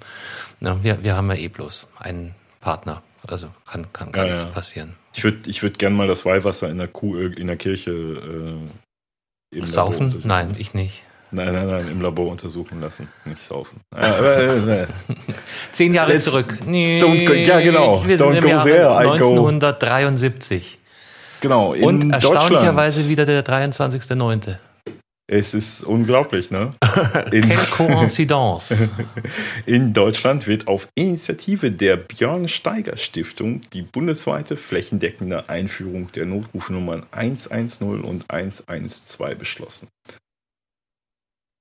Ja, wir, wir haben ja eh bloß einen Partner. Also kann, kann gar ja, nichts ja. passieren. Ich würde ich würd gerne mal das Weihwasser in der, Kuh, äh, in der Kirche äh, Saufen? Nein, ich nicht. Nein, nein, nein, im Labor untersuchen lassen, nicht saufen. [laughs] Zehn Jahre Let's zurück. Nee, don't go, ja, genau. Wir sind don't im Jahre 1973. Genau. Und erstaunlicherweise wieder der 23.09. Es ist unglaublich, ne? [laughs] In, Quelle Coincidence. [laughs] In Deutschland wird auf Initiative der Björn Steiger Stiftung die bundesweite flächendeckende Einführung der Notrufnummern 110 und 112 beschlossen.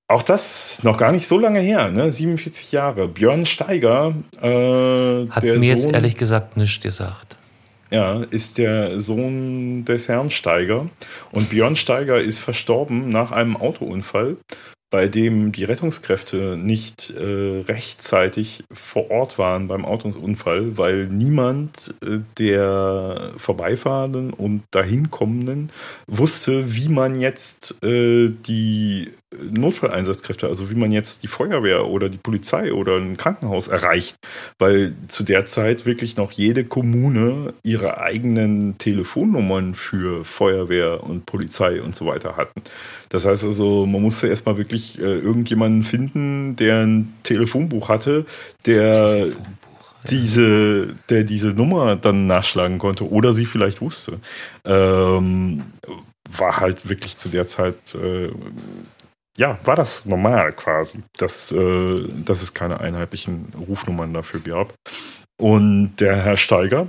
Auch das noch gar nicht so lange her, ne? 47 Jahre. Björn Steiger äh, hat mir Sohn, jetzt ehrlich gesagt nichts gesagt ja, ist der Sohn des Herrn Steiger. Und Björn Steiger ist verstorben nach einem Autounfall, bei dem die Rettungskräfte nicht äh, rechtzeitig vor Ort waren beim Autounfall, weil niemand äh, der Vorbeifahrenden und Dahinkommenden wusste, wie man jetzt äh, die Notfalleinsatzkräfte, also wie man jetzt die Feuerwehr oder die Polizei oder ein Krankenhaus erreicht, weil zu der Zeit wirklich noch jede Kommune ihre eigenen Telefonnummern für Feuerwehr und Polizei und so weiter hatten. Das heißt also, man musste erstmal wirklich äh, irgendjemanden finden, der ein Telefonbuch hatte, der diese, der diese Nummer dann nachschlagen konnte oder sie vielleicht wusste. Ähm, war halt wirklich zu der Zeit äh, ja, war das normal quasi, dass, äh, dass es keine einheitlichen Rufnummern dafür gab. Und der Herr Steiger,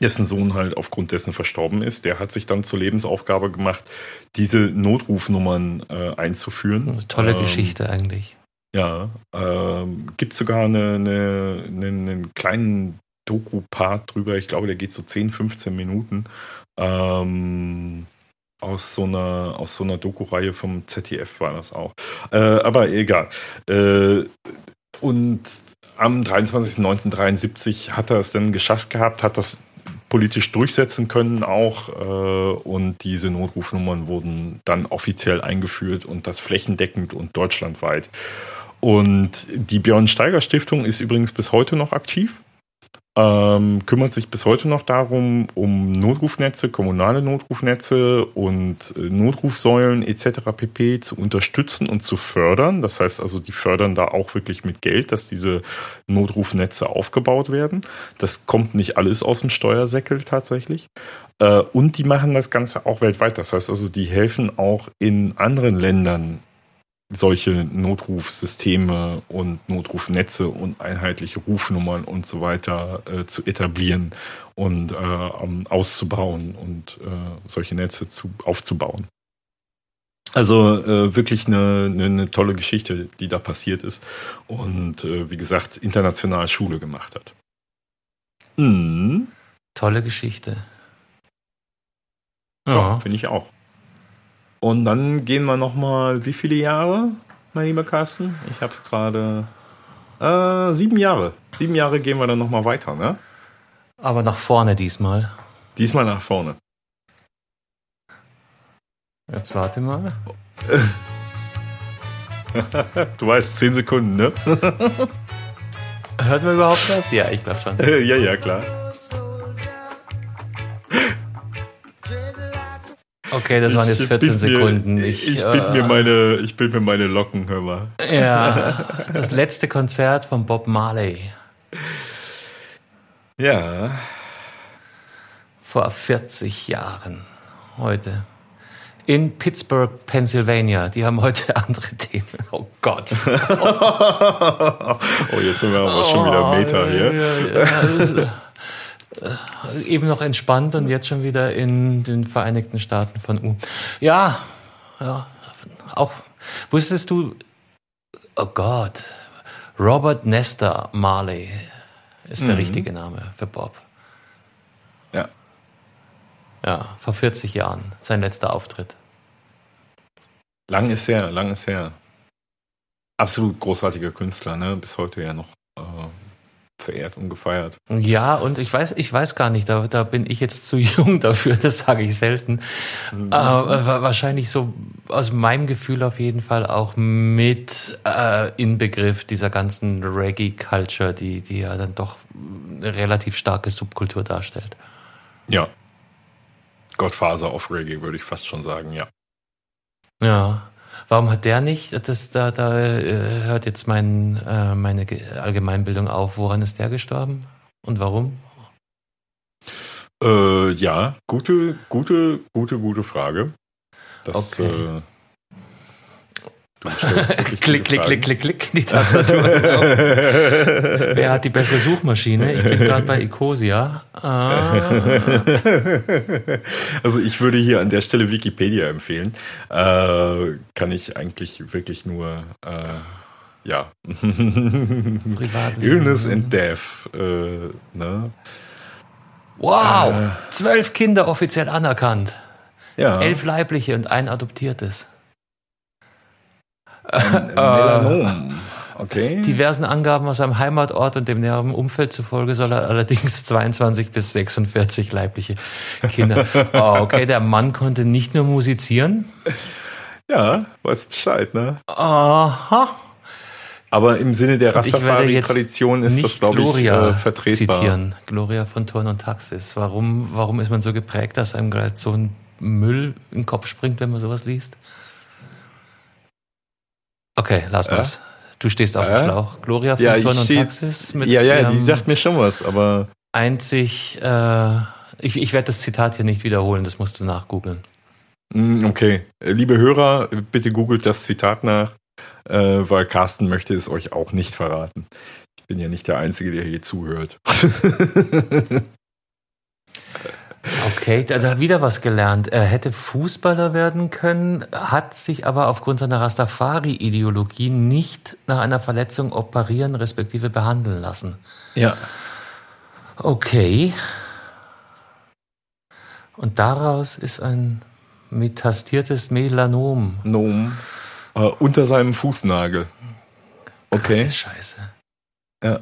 dessen Sohn halt aufgrund dessen verstorben ist, der hat sich dann zur Lebensaufgabe gemacht, diese Notrufnummern äh, einzuführen. Eine tolle ähm, Geschichte eigentlich. Ja, ähm, gibt sogar eine, eine, einen, einen kleinen Doku-Part drüber. Ich glaube, der geht so 10, 15 Minuten. Ähm, aus so einer, aus so einer Doku-Reihe vom ZDF war das auch. Äh, aber egal. Äh, und am 23.09.73 hat er es dann geschafft gehabt, hat das politisch durchsetzen können auch. Äh, und diese Notrufnummern wurden dann offiziell eingeführt und das flächendeckend und deutschlandweit. Und die Björn Steiger Stiftung ist übrigens bis heute noch aktiv ähm, kümmert sich bis heute noch darum, um Notrufnetze, kommunale Notrufnetze und äh, Notrufsäulen etc. pp. zu unterstützen und zu fördern. Das heißt also, die fördern da auch wirklich mit Geld, dass diese Notrufnetze aufgebaut werden. Das kommt nicht alles aus dem Steuersäckel tatsächlich. Äh, und die machen das Ganze auch weltweit. Das heißt also, die helfen auch in anderen Ländern solche Notrufsysteme und Notrufnetze und einheitliche Rufnummern und so weiter äh, zu etablieren und äh, auszubauen und äh, solche Netze zu, aufzubauen. Also äh, wirklich eine, eine, eine, tolle Geschichte, die da passiert ist und äh, wie gesagt international Schule gemacht hat. Mhm. Tolle Geschichte. Ja, ja finde ich auch. Und dann gehen wir nochmal, wie viele Jahre, mein lieber Carsten? Ich habe es gerade. Äh, sieben Jahre. Sieben Jahre gehen wir dann nochmal weiter, ne? Aber nach vorne diesmal. Diesmal nach vorne. Jetzt warte mal. [laughs] du weißt, zehn Sekunden, ne? Hört man überhaupt was? Ja, ich glaube schon. [laughs] ja, ja, klar. Okay, das waren jetzt 14 Sekunden. Mir, ich, ich, bild äh, mir meine, ich bild mir meine Locken, hör mal. Ja, [laughs] das letzte Konzert von Bob Marley. Ja. Vor 40 Jahren. Heute. In Pittsburgh, Pennsylvania. Die haben heute andere Themen. Oh Gott. [laughs] oh, jetzt sind wir aber schon wieder Meter hier. Ja, ja. Eben noch entspannt und jetzt schon wieder in den Vereinigten Staaten von U. Ja, ja, auch. Wusstest du, oh Gott, Robert Nestor Marley ist der mhm. richtige Name für Bob. Ja. Ja, vor 40 Jahren, sein letzter Auftritt. Lang ist her, lang ist her. Absolut großartiger Künstler, ne? Bis heute ja noch äh, verehrt und gefeiert. Ja, und ich weiß, ich weiß gar nicht, da, da bin ich jetzt zu [laughs] jung dafür, das sage ich selten. Mhm. Aber wahrscheinlich so aus meinem Gefühl auf jeden Fall auch mit äh, Inbegriff dieser ganzen Reggae-Culture, die, die ja dann doch eine relativ starke Subkultur darstellt. Ja. Godfather of Reggae, würde ich fast schon sagen, ja. Ja. Warum hat der nicht? Das, da, da äh, hört jetzt mein, äh, meine Allgemeinbildung auf. Woran ist der gestorben und warum? Äh, ja, gute, gute, gute, gute Frage. Das, okay. Klick, klick, klick, klick, klick, die Tastatur. [laughs] Wer hat die bessere Suchmaschine? Ich bin gerade bei Ecosia. Ah. Also ich würde hier an der Stelle Wikipedia empfehlen. Äh, kann ich eigentlich wirklich nur, äh, ja. Illness and Death. Äh, ne? Wow, äh. zwölf Kinder offiziell anerkannt. Ja. Elf leibliche und ein adoptiertes. Ein [laughs] Melanom. Okay. Diversen Angaben aus seinem Heimatort und dem näheren Umfeld zufolge soll er allerdings [laughs] 22 bis 46 leibliche Kinder. Oh, [laughs] okay, der Mann konnte nicht nur musizieren. Ja, weiß Bescheid, ne? Aha. Aber im Sinne der Rastafari-Tradition ist das, glaube ich, Gloria äh, vertretbar. Zitieren. Gloria von Turn und Taxis. Warum, warum ist man so geprägt, dass einem gleich so ein Müll in den Kopf springt, wenn man sowas liest? Okay, lass äh? was. Du stehst auf dem äh? Schlauch. Gloria von ja, Turn und Taxis. Mit ja, ja, die sagt mir schon was, aber. Einzig, äh, ich, ich werde das Zitat hier nicht wiederholen, das musst du nachgoogeln. Mm, okay. Liebe Hörer, bitte googelt das Zitat nach, äh, weil Carsten möchte es euch auch nicht verraten. Ich bin ja nicht der Einzige, der hier zuhört. [laughs] Okay, da hat wieder was gelernt. Er hätte Fußballer werden können, hat sich aber aufgrund seiner Rastafari-Ideologie nicht nach einer Verletzung operieren respektive behandeln lassen. Ja. Okay. Und daraus ist ein metastiertes Melanom. Nom. Äh, unter seinem Fußnagel. Okay. Krasse Scheiße. Ja. Ah,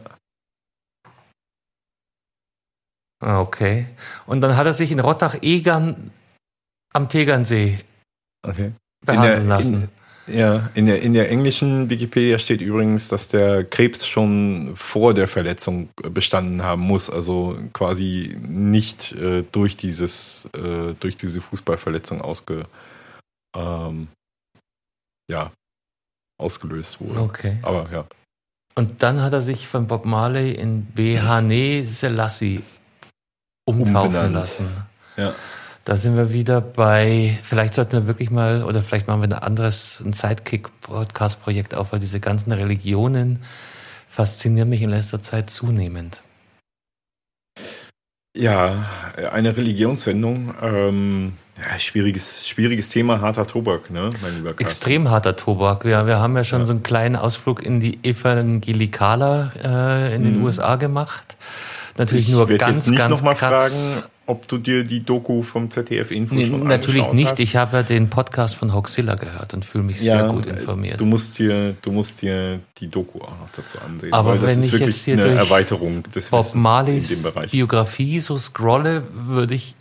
Okay. Und dann hat er sich in Rottach-Egern am Tegernsee Okay. behandeln in, lassen. ja, in der, in der englischen Wikipedia steht übrigens, dass der Krebs schon vor der Verletzung bestanden haben muss, also quasi nicht äh, durch dieses, äh, durch diese Fußballverletzung ausge, ähm, ja, ausgelöst wurde. Okay. Aber ja. Und dann hat er sich von Bob Marley in Behane Selassie umtaufen Umbenannt. lassen. Ja. Da sind wir wieder bei, vielleicht sollten wir wirklich mal, oder vielleicht machen wir ein anderes, ein Sidekick-Podcast-Projekt auf, weil diese ganzen Religionen faszinieren mich in letzter Zeit zunehmend. Ja, eine Religionssendung. Ähm, ja, schwieriges, schwieriges Thema, harter Tobak, ne, mein lieber Carsten. Extrem harter Tobak. Wir, wir haben ja schon Ja. so einen kleinen Ausflug in die Evangelikaler äh, in den Mhm. USA gemacht. Natürlich ich nur ganz, jetzt nicht ganz nochmal kratz. fragen, ob du dir die Doku vom ZDF Info Nee, schon natürlich nicht. hast. Ich habe ja den Podcast von Hoaxilla gehört und fühle mich sehr gut informiert. Du musst dir, du musst dir die Doku auch noch dazu ansehen. Aber das wenn ist ich wirklich jetzt hier eine Erweiterung des Bob Marleys. Biografie so scrolle, würde ich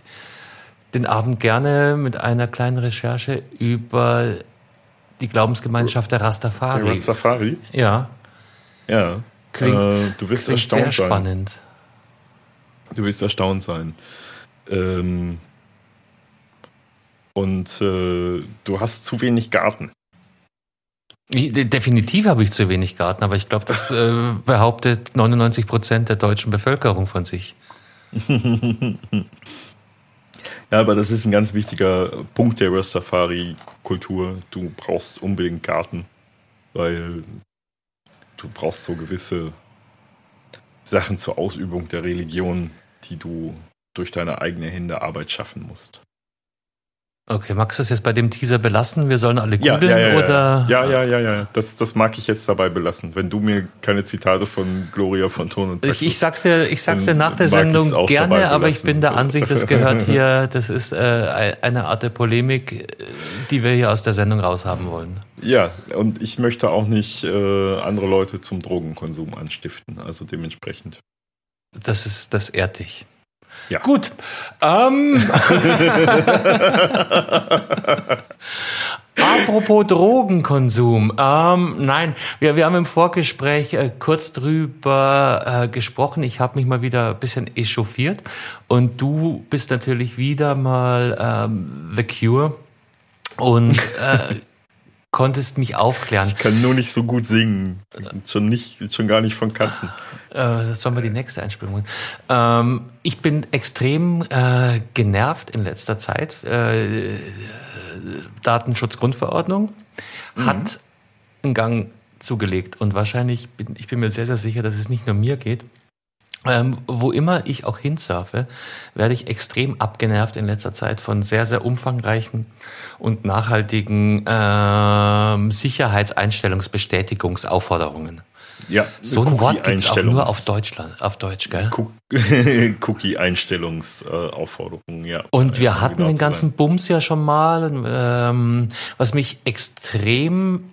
den Abend gerne mit einer kleinen Recherche über die Glaubensgemeinschaft der Rastafari. Der Rastafari? ja, Ja. klingt, Äh, du wirst klingt erstaunt sehr sein. spannend. Du wirst erstaunt sein. Ähm, und äh, du hast zu wenig Garten. Definitiv habe ich zu wenig Garten, aber ich glaube, das äh, [laughs] behauptet 99 Prozent der deutschen Bevölkerung von sich. Ja, aber das ist ein ganz wichtiger Punkt der Rastafari-Kultur. Du brauchst unbedingt Garten, weil du brauchst so gewisse Sachen zur Ausübung der Religion, die du durch deine eigene Hände Arbeit schaffen musst. Okay, magst du es jetzt bei dem Teaser belassen? Wir sollen alle Ja, googeln ja, ja, oder? ja, ja, ja, ja. Das, das mag ich jetzt dabei belassen. Wenn du mir keine Zitate von Gloria von Ton und Ich, ich sag's dir, ich sag's dir nach der Sendung gerne, aber ich bin der Ansicht, das gehört [laughs] hier, das ist äh, eine Art der Polemik, die wir hier aus der Sendung raushaben wollen. Ja, und ich möchte auch nicht äh, andere Leute zum Drogenkonsum anstiften. Also dementsprechend. Das ist, das ehrt dich. Ja. Gut. Ähm, [laughs] apropos Drogenkonsum. Ähm, nein, wir, wir haben im Vorgespräch äh, kurz drüber äh, gesprochen. Ich habe mich mal wieder ein bisschen echauffiert. Und du bist natürlich wieder mal ähm, The Cure und äh, [laughs] konntest mich aufklären. Ich kann nur nicht so gut singen. Schon nicht, schon gar nicht von Katzen. Äh, das sollen wir die nächste Einspielung machen. Ähm, ich bin extrem äh, genervt in letzter Zeit. Äh, Datenschutzgrundverordnung hat einen Gang zugelegt und wahrscheinlich bin ich bin mir sehr sehr sicher, dass es nicht nur mir geht. Ähm, wo immer ich auch hinsurfe, werde ich extrem abgenervt in letzter Zeit von sehr, sehr umfangreichen und nachhaltigen ähm, Sicherheitseinstellungsbestätigungsaufforderungen. Ja, So ein Wort gibt's auch Cookie-Einstellungs- nur auf Deutschland, auf Deutsch, gell? Cook- [laughs] Cookie-Einstellungsaufforderungen, ja. Und wir hatten genau den ganzen Bums ja schon mal, ähm, was mich extrem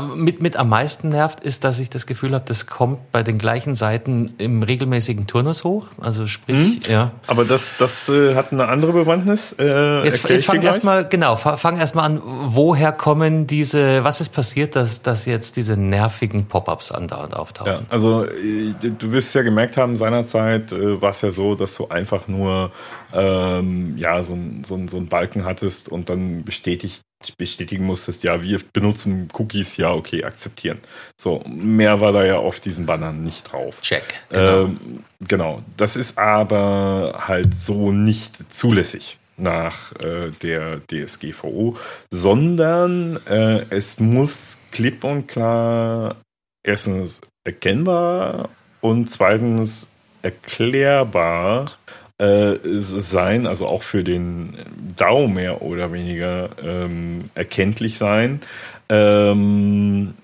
mit, mit am meisten nervt, ist, dass ich das Gefühl habe, das kommt bei den gleichen Seiten im regelmäßigen Turnus hoch. Also sprich, ja. Aber das, das äh, hat eine andere Bewandtnis. Äh, Jetzt, jetzt ich fang erstmal, genau, fa- fang erstmal an, woher kommen diese, was ist passiert, dass, dass jetzt diese nervigen Pop-ups andauernd auftauchen? Ja, also äh, du wirst ja gemerkt haben, seinerzeit äh, war es ja so, dass du einfach nur ähm, ja, so, so, so einen Balken hattest und dann bestätigt, bestätigen musstest, ja, wir benutzen Cookies, ja, okay, akzeptieren. So, mehr war da ja auf diesen Bannern nicht drauf. Check. Genau. Ähm, genau. Das ist aber halt so nicht zulässig nach äh, der DSGVO, sondern äh, es muss klipp und klar erstens erkennbar und zweitens erklärbar äh, sein, also auch für den DAO mehr oder weniger ähm, erkenntlich sein, ähm,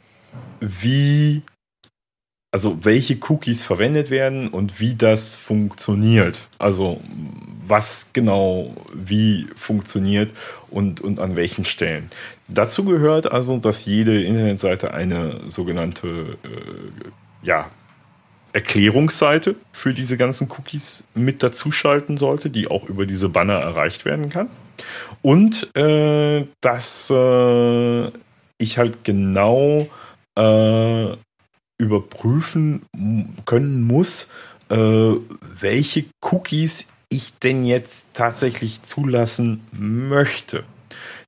wie also welche Cookies verwendet werden und wie das funktioniert. Also was genau wie funktioniert und, und an welchen Stellen. Dazu gehört also, dass jede Internetseite eine sogenannte äh, ja, Erklärungsseite für diese ganzen Cookies mit dazuschalten sollte, die auch über diese Banner erreicht werden kann. Und äh, dass äh, ich halt genau äh, überprüfen können muss, äh, welche Cookies ich denn jetzt tatsächlich zulassen möchte.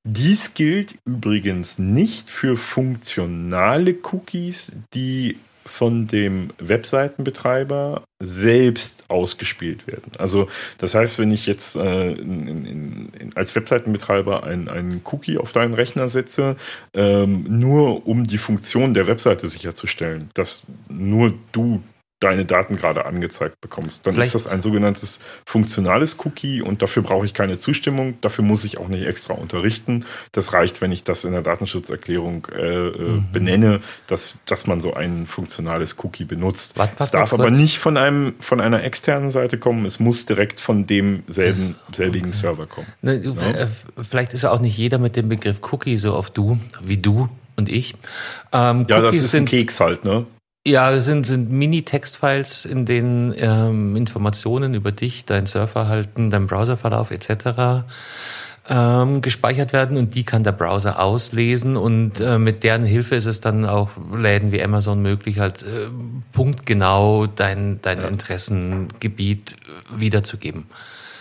Dies gilt übrigens nicht für funktionale Cookies, die von dem Webseitenbetreiber selbst ausgespielt werden. Also das heißt, wenn ich jetzt äh, in, in, in, als Webseitenbetreiber einen Cookie auf deinen Rechner setze, ähm, nur um die Funktion der Webseite sicherzustellen, dass nur du deine Daten gerade angezeigt bekommst. Dann Vielleicht. ist das ein sogenanntes funktionales Cookie und dafür brauche ich keine Zustimmung. Dafür muss ich auch nicht extra unterrichten. Das reicht, wenn ich das in der Datenschutzerklärung äh, äh mhm. benenne, dass, dass man so ein funktionales Cookie benutzt. Was, was, es darf aber nicht von einem von einer externen Seite kommen. Es muss direkt von demselben selbigen okay. Server kommen. Ne, ja? Äh, vielleicht ist auch nicht jeder mit dem Begriff Cookie so auf du wie du und ich. Ähm, ja, Cookies das ist ein Keks halt, ne? Ja, es sind, sind Mini-Textfiles, in denen ähm, Informationen über dich, dein Surfverhalten, dein Browserverlauf etc. Ähm, gespeichert werden und die kann der Browser auslesen und äh, mit deren Hilfe ist es dann auch Läden wie Amazon möglich, halt äh, punktgenau dein, dein ja. Interessengebiet wiederzugeben.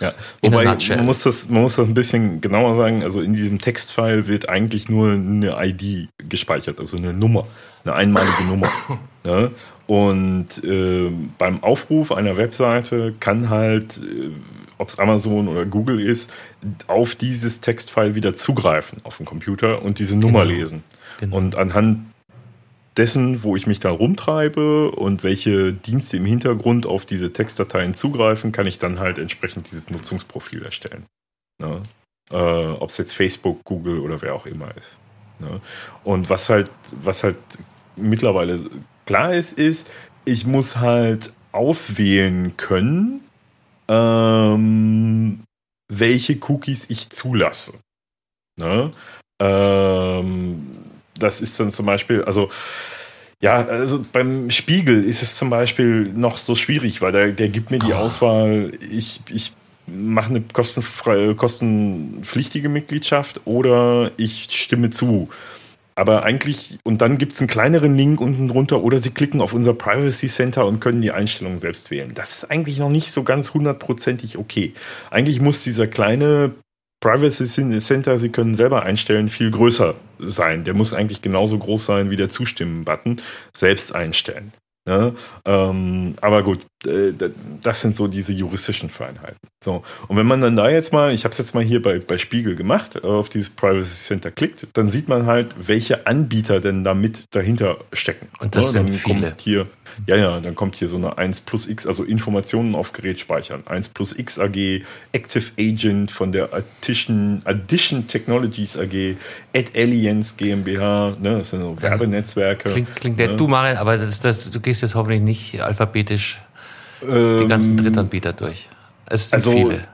Ja, wobei man muss, das, man muss das ein bisschen genauer sagen. Also in diesem Textfile wird eigentlich nur eine ID gespeichert, also eine Nummer, eine einmalige Nummer. [laughs] Ne? Und äh, beim Aufruf einer Webseite kann halt, äh, ob es Amazon oder Google ist, auf dieses Textfile wieder zugreifen auf dem Computer und diese Nummer genau. lesen. Genau. Und anhand dessen, wo ich mich da rumtreibe und welche Dienste im Hintergrund auf diese Textdateien zugreifen, kann ich dann halt entsprechend dieses Nutzungsprofil erstellen. Ne? Äh, Ob es jetzt Facebook, Google oder wer auch immer ist. Ne? Und was halt, was halt mittlerweile klar ist, ist, ich muss halt auswählen können, ähm, welche Cookies ich zulasse. Ne? Ähm, das ist dann zum Beispiel, also ja, also beim Spiegel ist es zum Beispiel noch so schwierig, weil der, der gibt mir die oh. Auswahl, ich, ich mache eine kostenfreie, kostenpflichtige Mitgliedschaft oder ich stimme zu. Aber eigentlich, und dann gibt es einen kleineren Link unten drunter oder Sie klicken auf unser Privacy Center und können die Einstellungen selbst wählen. Das ist eigentlich noch nicht so ganz hundertprozentig okay. Eigentlich muss dieser kleine Privacy Center, Sie können selber einstellen, viel größer sein. Der muss eigentlich genauso groß sein wie der Zustimmen-Button. Selbst einstellen. Ne? Ähm, aber gut, äh, das sind so diese juristischen Feinheiten. So. Und wenn man dann da jetzt mal, ich habe es jetzt mal hier bei, bei Spiegel gemacht, auf dieses Privacy Center klickt, dann sieht man halt, welche Anbieter denn da mit dahinter stecken. Und das ja, sind viele. Hier, ja, ja, dann kommt hier so eine 1 plus X, also Informationen auf Gerät speichern. 1 plus X AG, Active Agent von der Addition, Addition Technologies AG, Ad Alliance GmbH, ne, das sind so Werbenetzwerke. Klingt, klingt ne? du Marian, aber das, das, du gehst jetzt hoffentlich nicht alphabetisch ähm, die ganzen Drittanbieter durch. Es sind also, viele.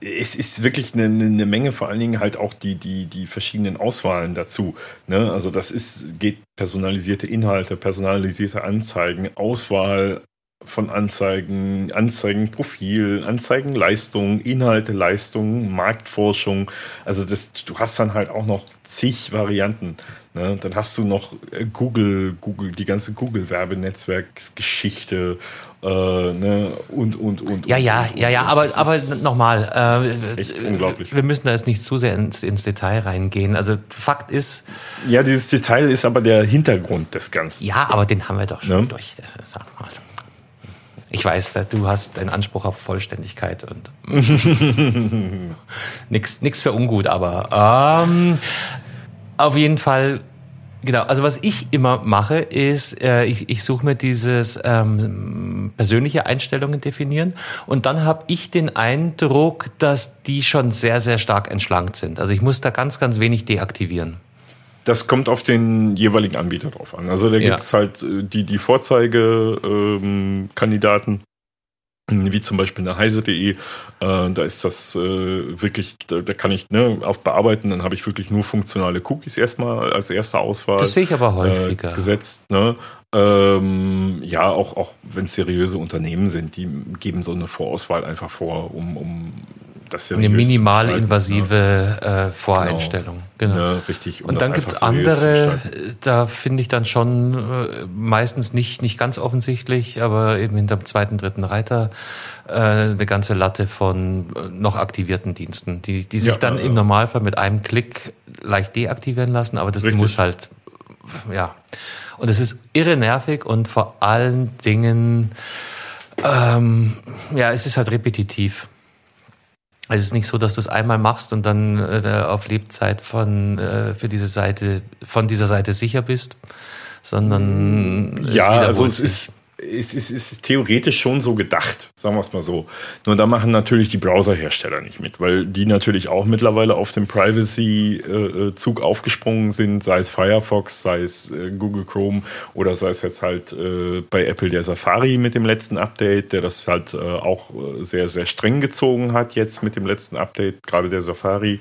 Es ist wirklich eine, eine, Menge, vor allen Dingen halt auch die, die, die verschiedenen Auswahlen dazu. Ne? Also das ist, geht personalisierte Inhalte, personalisierte Anzeigen, Auswahl von Anzeigen, Anzeigenprofil, Anzeigenleistung, Inhalte, Leistung, Marktforschung. Also das, du hast dann halt auch noch zig Varianten. Ne? Dann hast du noch äh, Google, Google, die ganze Google-Werbenetzwerksgeschichte äh, ne? und, und, und. Ja, ja, und, ja, ja, aber, aber nochmal, äh, echt unglaublich. wir müssen da jetzt nicht zu sehr ins, ins Detail reingehen. Also Fakt ist. Ja, dieses Detail ist aber der Hintergrund des Ganzen. Ja, aber den haben wir doch schon ne? durch. Ich weiß, du hast einen Anspruch auf Vollständigkeit und [laughs] nichts für ungut, aber ähm, auf jeden Fall Genau, also was ich immer mache, ist, äh, ich, ich suche mir dieses ähm, persönliche Einstellungen definieren und dann habe ich den Eindruck, dass die schon sehr, sehr stark entschlankt sind. Also ich muss da ganz, ganz wenig deaktivieren. Das kommt auf den jeweiligen Anbieter drauf an. Also da gibt es ja. halt äh, die, die Vorzeigekandidaten. Ähm, wie zum Beispiel eine heise.de, äh, da ist das äh, wirklich, da, da, kann ich ne, auf bearbeiten, dann habe ich wirklich nur funktionale Cookies erstmal als erste Auswahl. Das sehe ich aber häufiger. Äh, gesetzt, ne? Ähm, ja, auch, auch wenn es seriöse Unternehmen sind, die geben so eine Vorauswahl einfach vor, um, um das seriös Eine minimalinvasive ne? äh, Voreinstellung. Genau. genau. Ja, richtig. Um und dann gibt es andere, da finde ich dann schon äh, meistens nicht, nicht ganz offensichtlich, aber eben hinterm zweiten, dritten Reiter äh, eine ganze Latte von äh, noch aktivierten Diensten, die, die sich ja, dann im Normalfall mit einem Klick leicht deaktivieren lassen, aber das richtig. muss halt, ja. Und es ist irre nervig und vor allen Dingen, ähm, ja, es ist halt repetitiv. Es ist nicht so, dass du es einmal machst und dann äh, auf Lebzeit von äh, für diese Seite von dieser Seite sicher bist, sondern ja, also es ist es ist, ist theoretisch schon so gedacht, sagen wir es mal so. Nur da machen natürlich die Browserhersteller nicht mit, weil die natürlich auch mittlerweile auf dem Privacy-Zug aufgesprungen sind, sei es Firefox, sei es äh, Google Chrome oder sei es jetzt halt äh, bei Apple der Safari mit dem letzten Update, der das halt äh, auch sehr, sehr streng gezogen hat jetzt mit dem letzten Update, gerade der Safari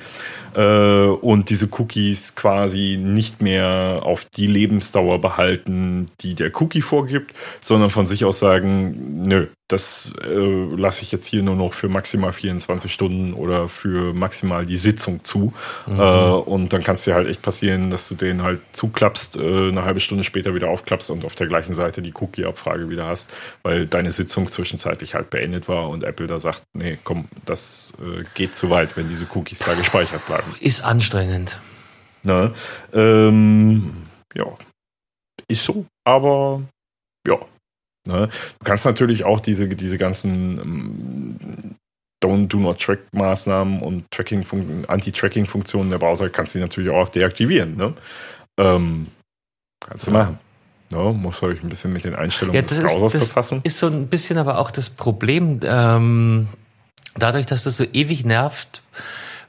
und diese Cookies quasi nicht mehr auf die Lebensdauer behalten, die der Cookie vorgibt, sondern sondern von sich aus sagen, nö, das äh, lasse ich jetzt hier nur noch für maximal 24 Stunden oder für maximal die Sitzung zu. Mhm. Äh, und dann kann es dir halt echt passieren, dass du den halt zuklappst, äh, eine halbe Stunde später wieder aufklappst und auf der gleichen Seite die Cookie-Abfrage wieder hast, weil deine Sitzung zwischenzeitlich halt beendet war und Apple da sagt, nee, komm, das äh, geht zu weit, wenn diese Cookies da gespeichert bleiben. Ist anstrengend. Na, ähm, ja, ist so, aber ja, Ne? Du kannst natürlich auch diese, diese ganzen ähm, Don't Do Not Track Maßnahmen und Tracking Anti-Tracking-Funktionen der Browser kannst du natürlich auch deaktivieren. Ne? Ähm, kannst du machen. No, ne? muss euch ein bisschen mit den Einstellungen ja, des Browsers ist, das befassen. Ist so ein bisschen aber auch das Problem, ähm, dadurch, dass das so ewig nervt,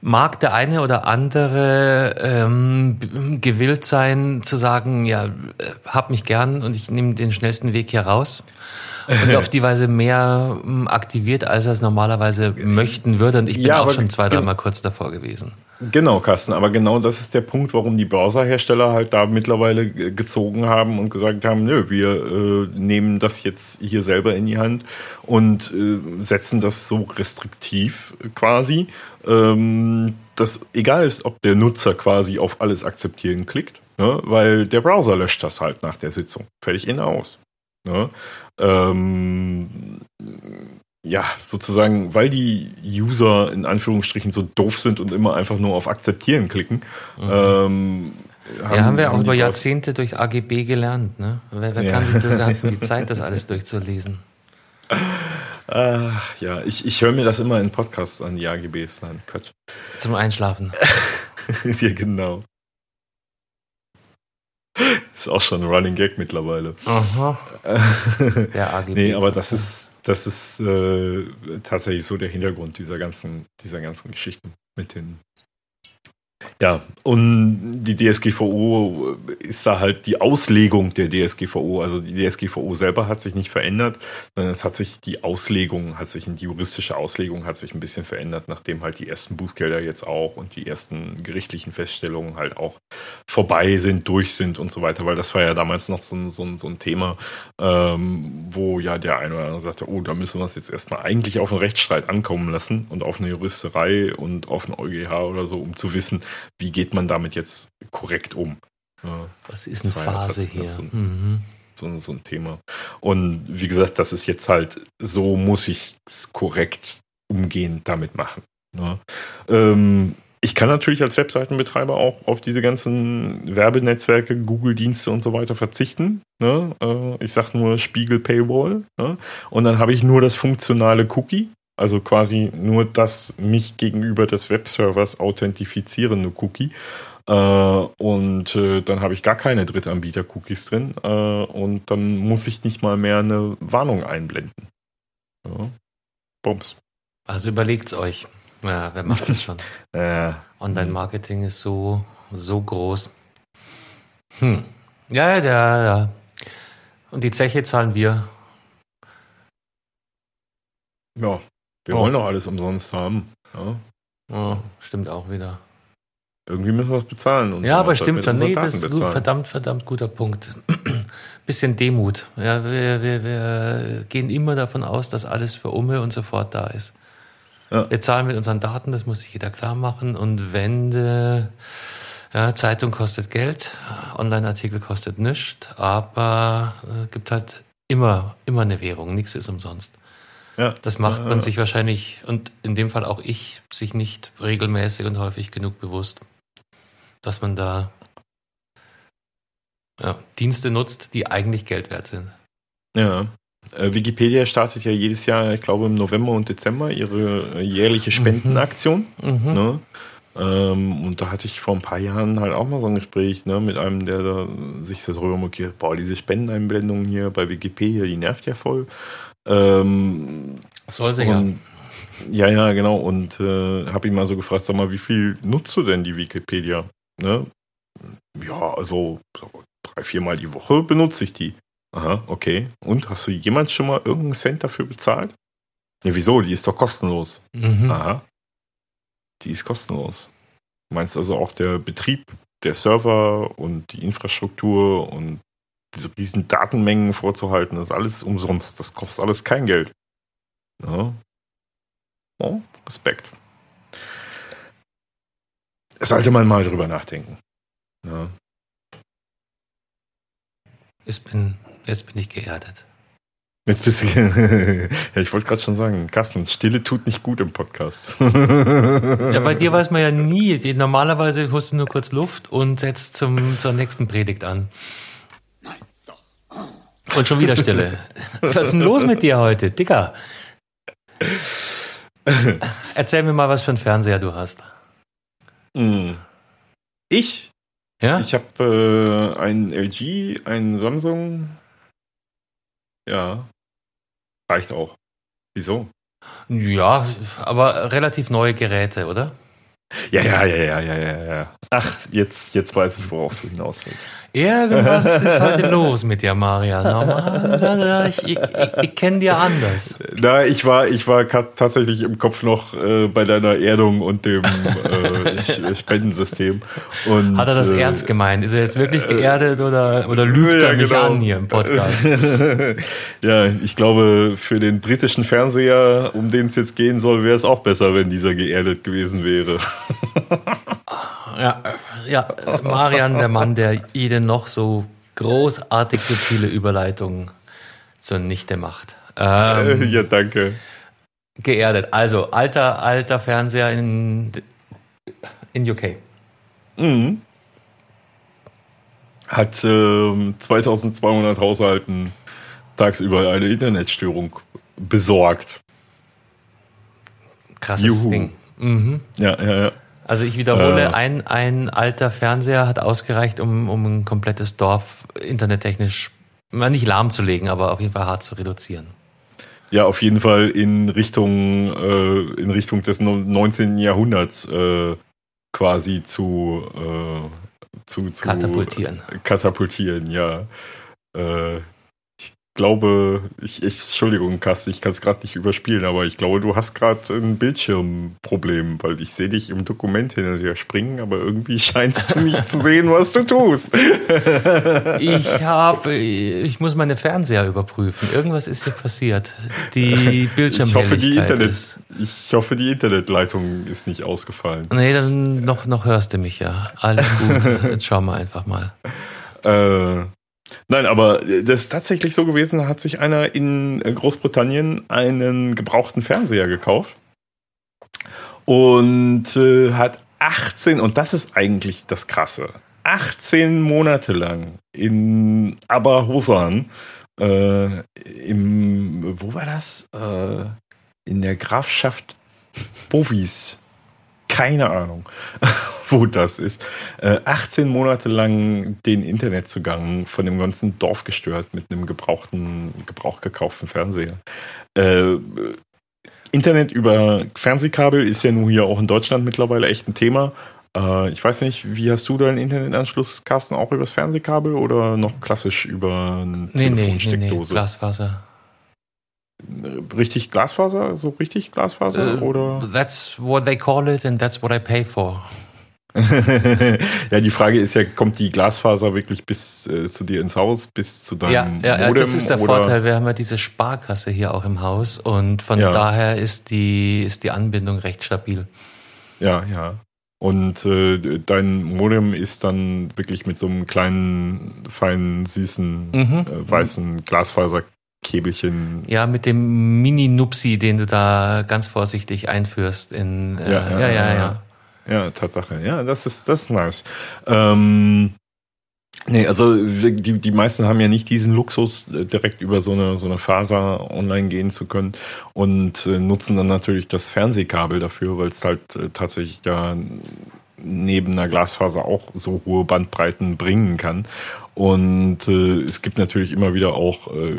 mag der eine oder andere ähm, gewillt sein zu sagen, ja, äh, hab mich gern und ich nehme den schnellsten Weg hier raus und [laughs] auf die Weise mehr ähm, aktiviert, als er es normalerweise möchten würde. Und ich bin ja, auch schon zwei, dreimal kurz davor gewesen. Genau, Carsten, aber genau das ist der Punkt, warum die Browserhersteller halt da mittlerweile gezogen haben und gesagt haben, nö, wir äh, nehmen das jetzt hier selber in die Hand und äh, setzen das so restriktiv quasi, ähm, dass egal ist, ob der Nutzer quasi auf alles akzeptieren klickt, ne, weil der Browser löscht das halt nach der Sitzung. Fertig in aus. Ne? Ähm, ja, sozusagen, weil die User in Anführungsstrichen so doof sind und immer einfach nur auf Akzeptieren klicken. Mhm. Ähm, haben, ja, haben wir auch über Jahrzehnte durch AGB gelernt. Ne? Wer, wer ja. kann sich denn [laughs] die Zeit, das alles durchzulesen? Ach, ja, ich, ich höre mir das immer in Podcasts an, die AGBs an. Quatsch. Zum Einschlafen. [laughs] ja, genau. Ist auch schon ein Running Gag mittlerweile. Aha. [laughs] der AGB. Nee, aber das ist, das ist äh, tatsächlich so der Hintergrund dieser ganzen, dieser ganzen Geschichten mit den ja, und die DSGVO ist da halt die Auslegung der DSGVO. Also die DSGVO selber hat sich nicht verändert, sondern es hat sich die Auslegung, hat sich die juristische Auslegung hat sich ein bisschen verändert, nachdem halt die ersten Bußgelder jetzt auch und die ersten gerichtlichen Feststellungen halt auch vorbei sind, durch sind und so weiter. Weil das war ja damals noch so ein, so so ein Thema, ähm, wo ja der eine oder andere sagte, oh, da müssen wir es jetzt erstmal eigentlich auf einen Rechtsstreit ankommen lassen und auf eine Juristerei und auf einen EuGH oder so, um zu wissen, wie geht man damit jetzt korrekt um? Was ist eine Phase hier? So ein, mhm. so, so ein, Thema. Und wie gesagt, das ist jetzt halt, so muss ich es korrekt umgehen damit machen. Ne? Ähm, ich kann natürlich als Webseitenbetreiber auch auf diese ganzen Werbenetzwerke, Google-Dienste und so weiter verzichten. Ne? Äh, ich sage nur Spiegel Paywall. Ne? Und dann habe ich nur das funktionale Cookie. Also quasi nur das mich gegenüber des Webservers authentifizierende Cookie. Äh, und äh, dann habe ich gar keine Drittanbieter-Cookies drin. Äh, und dann muss ich nicht mal mehr eine Warnung einblenden. Ja. Bums. Also überlegt's euch. Ja, wer macht das schon? [laughs] äh, Online-Marketing ist so, so groß. Hm. Ja, ja, ja. Und die Zeche zahlen wir. Ja, wir oh. wollen doch alles umsonst haben. Ja. Oh, stimmt auch wieder. Irgendwie müssen wir es bezahlen. ja, aber stimmt schon. Nee, das ist gut, verdammt, verdammt guter Punkt. [clears throat] bisschen Demut. Ja, wir, wir, wir gehen immer davon aus, dass alles für Umme und sofort da ist. Ja. Wir zahlen mit unseren Daten, das muss sich jeder klar machen. Und wenn äh, ja, Zeitung kostet Geld, Online-Artikel kostet nichts, aber äh, gibt halt immer, immer eine Währung, nichts ist umsonst. Ja. Das macht man sich wahrscheinlich, und in dem Fall auch ich, sich nicht regelmäßig und häufig genug bewusst, dass man da ja, Dienste nutzt, die eigentlich Geld wert sind. Ja. Äh, Wikipedia startet ja jedes Jahr, ich glaube im November und Dezember, ihre äh, jährliche Spendenaktion. Mhm. mhm. Ne? Ähm, und da hatte ich vor ein paar Jahren halt auch mal so ein Gespräch ne, mit einem, der da sich so drüber mokiert, boah, diese Spendeneinblendung hier bei Wikipedia, die nervt ja voll. Ähm, Soll sie ja. Ja, ja, genau. Und äh, habe ihn mal so gefragt, sag mal, wie viel nutzt du denn die Wikipedia? Ne? Ja, also so drei, viermal die Woche benutze ich die. Aha, okay. Und hast du jemand schon mal irgendeinen Cent dafür bezahlt? Ne, wieso? Die ist doch kostenlos. Mhm. Aha. Die ist kostenlos. Du meinst also auch der Betrieb der Server und die Infrastruktur und diese riesen Datenmengen vorzuhalten, das ist alles umsonst. Das kostet alles kein Geld. Ja. Oh, Respekt. Sollte man mal drüber nachdenken. Ja. Ich bin Jetzt bin ich geerdet. Jetzt bist du. [laughs] ja, ich wollte gerade schon sagen, Carsten, Stille tut nicht gut im Podcast. [laughs] ja, bei dir weiß man ja nie. Normalerweise holst du nur kurz Luft und setzt zum, zur nächsten Predigt an. Und schon wieder Stille. Was ist denn los mit dir heute, Dicker? Erzähl mir mal, was für einen Fernseher du hast. Hm. Ich? Ja? Ich habe äh, einen LG, einen Samsung, ja. Reicht auch. Wieso? Ja, aber relativ neue Geräte, oder? Ja, ja, ja, ja, ja, ja, ja. Ach, jetzt, jetzt weiß ich, worauf du hinaus willst. Irgendwas [laughs] ist heute los mit dir, Maria. Normal, ich, ich, ich kenne dir anders. Na, ich war, ich war tatsächlich im Kopf noch äh, bei deiner Erdung und dem äh, [laughs] Spendensystem. Und, Hat er das äh, ernst gemeint? Ist er jetzt wirklich geerdet oder, oder lügt ja, er mich genau. an hier im Podcast? [laughs] ja, ich glaube, für den britischen Fernseher, um den es jetzt gehen soll, wäre es auch besser, wenn dieser geerdet gewesen wäre. Ja, ja, Marian, der Mann, der jede noch so großartig subtile Überleitung zur Nichte macht. Ähm, [laughs] ja, danke. Geerdet. Also, alter, alter Fernseher in, in UK. Mhm. Hat äh, 2200 Haushalten tagsüber eine Internetstörung besorgt. Krasses Juhu. Ding. Mhm. Ja, ja, ja. Also ich wiederhole, äh, ein, ein alter Fernseher hat ausgereicht, um, um ein komplettes Dorf internettechnisch, nicht lahmzulegen, aber auf jeden Fall hart zu reduzieren. Ja, auf jeden Fall in Richtung, äh, in Richtung des 19. Jahrhunderts äh, quasi zu, äh, zu, zu katapultieren. Katapultieren, ja. Glaube, ich, ich Entschuldigung, Kass, ich kann es gerade nicht überspielen, aber ich glaube, du hast gerade ein Bildschirmproblem, weil ich sehe dich im Dokument hin und her springen, aber irgendwie [laughs] scheinst du nicht zu sehen, was du tust. ich habe, ich muss meine Fernseher überprüfen. Irgendwas ist hier passiert. Die Bildschirmhelligkeit [laughs] ich hoffe, die Internet, ist. Ich hoffe, die Internetleitung ist nicht ausgefallen. Nee, dann noch, noch hörst du mich ja. Alles gut. [laughs] Jetzt schauen wir einfach mal. Äh, Nein, aber das ist tatsächlich so gewesen, da hat sich einer in Großbritannien einen gebrauchten Fernseher gekauft und äh, hat 18, und das ist eigentlich das Krasse, 18 Monate lang in Aberhosan, äh, im, wo war das? Äh, in der Grafschaft Bovis keine Ahnung, [laughs] wo das ist. Äh, 18 Monate lang den Internetzugang von dem ganzen Dorf gestört mit einem gebrauchten, gebraucht gekauften Fernseher. Äh, Internet über Fernsehkabel ist ja nun hier auch in Deutschland mittlerweile echt ein Thema. Äh, ich weiß nicht, wie hast du deinen Internetanschluss, Carsten, auch übers Fernsehkabel oder noch klassisch über eine nee, Telefonsteckdose? Nee, nee, nee, Glasfaser richtig Glasfaser, so richtig Glasfaser uh, oder? That's what they call it and that's what I pay for. [laughs] ja, die Frage ist ja, kommt die Glasfaser wirklich bis äh, zu dir ins Haus, bis zu deinem ja, ja, Modem? das ist der oder? Vorteil. Wir haben ja diese Sparkasse hier auch im Haus und von Ja. daher ist die, ist die Anbindung recht stabil. Ja, ja. Und äh, dein Modem ist dann wirklich mit so einem kleinen, feinen, süßen, Mhm. äh, weißen Glasfaserkäbelchen. Ja, mit dem Mini-Nupsi, den du da ganz vorsichtig einführst in, äh, ja, ja, ja, ja. Ja, Tatsache. Ja, das ist, das ist nice. Ähm, nee, also die, die meisten haben ja nicht diesen Luxus, äh, direkt über so eine, so eine Faser online gehen zu können und äh, nutzen dann natürlich das Fernsehkabel dafür, weil es halt äh, tatsächlich ja neben einer Glasfaser auch so hohe Bandbreiten bringen kann. Und äh, es gibt natürlich immer wieder auch äh,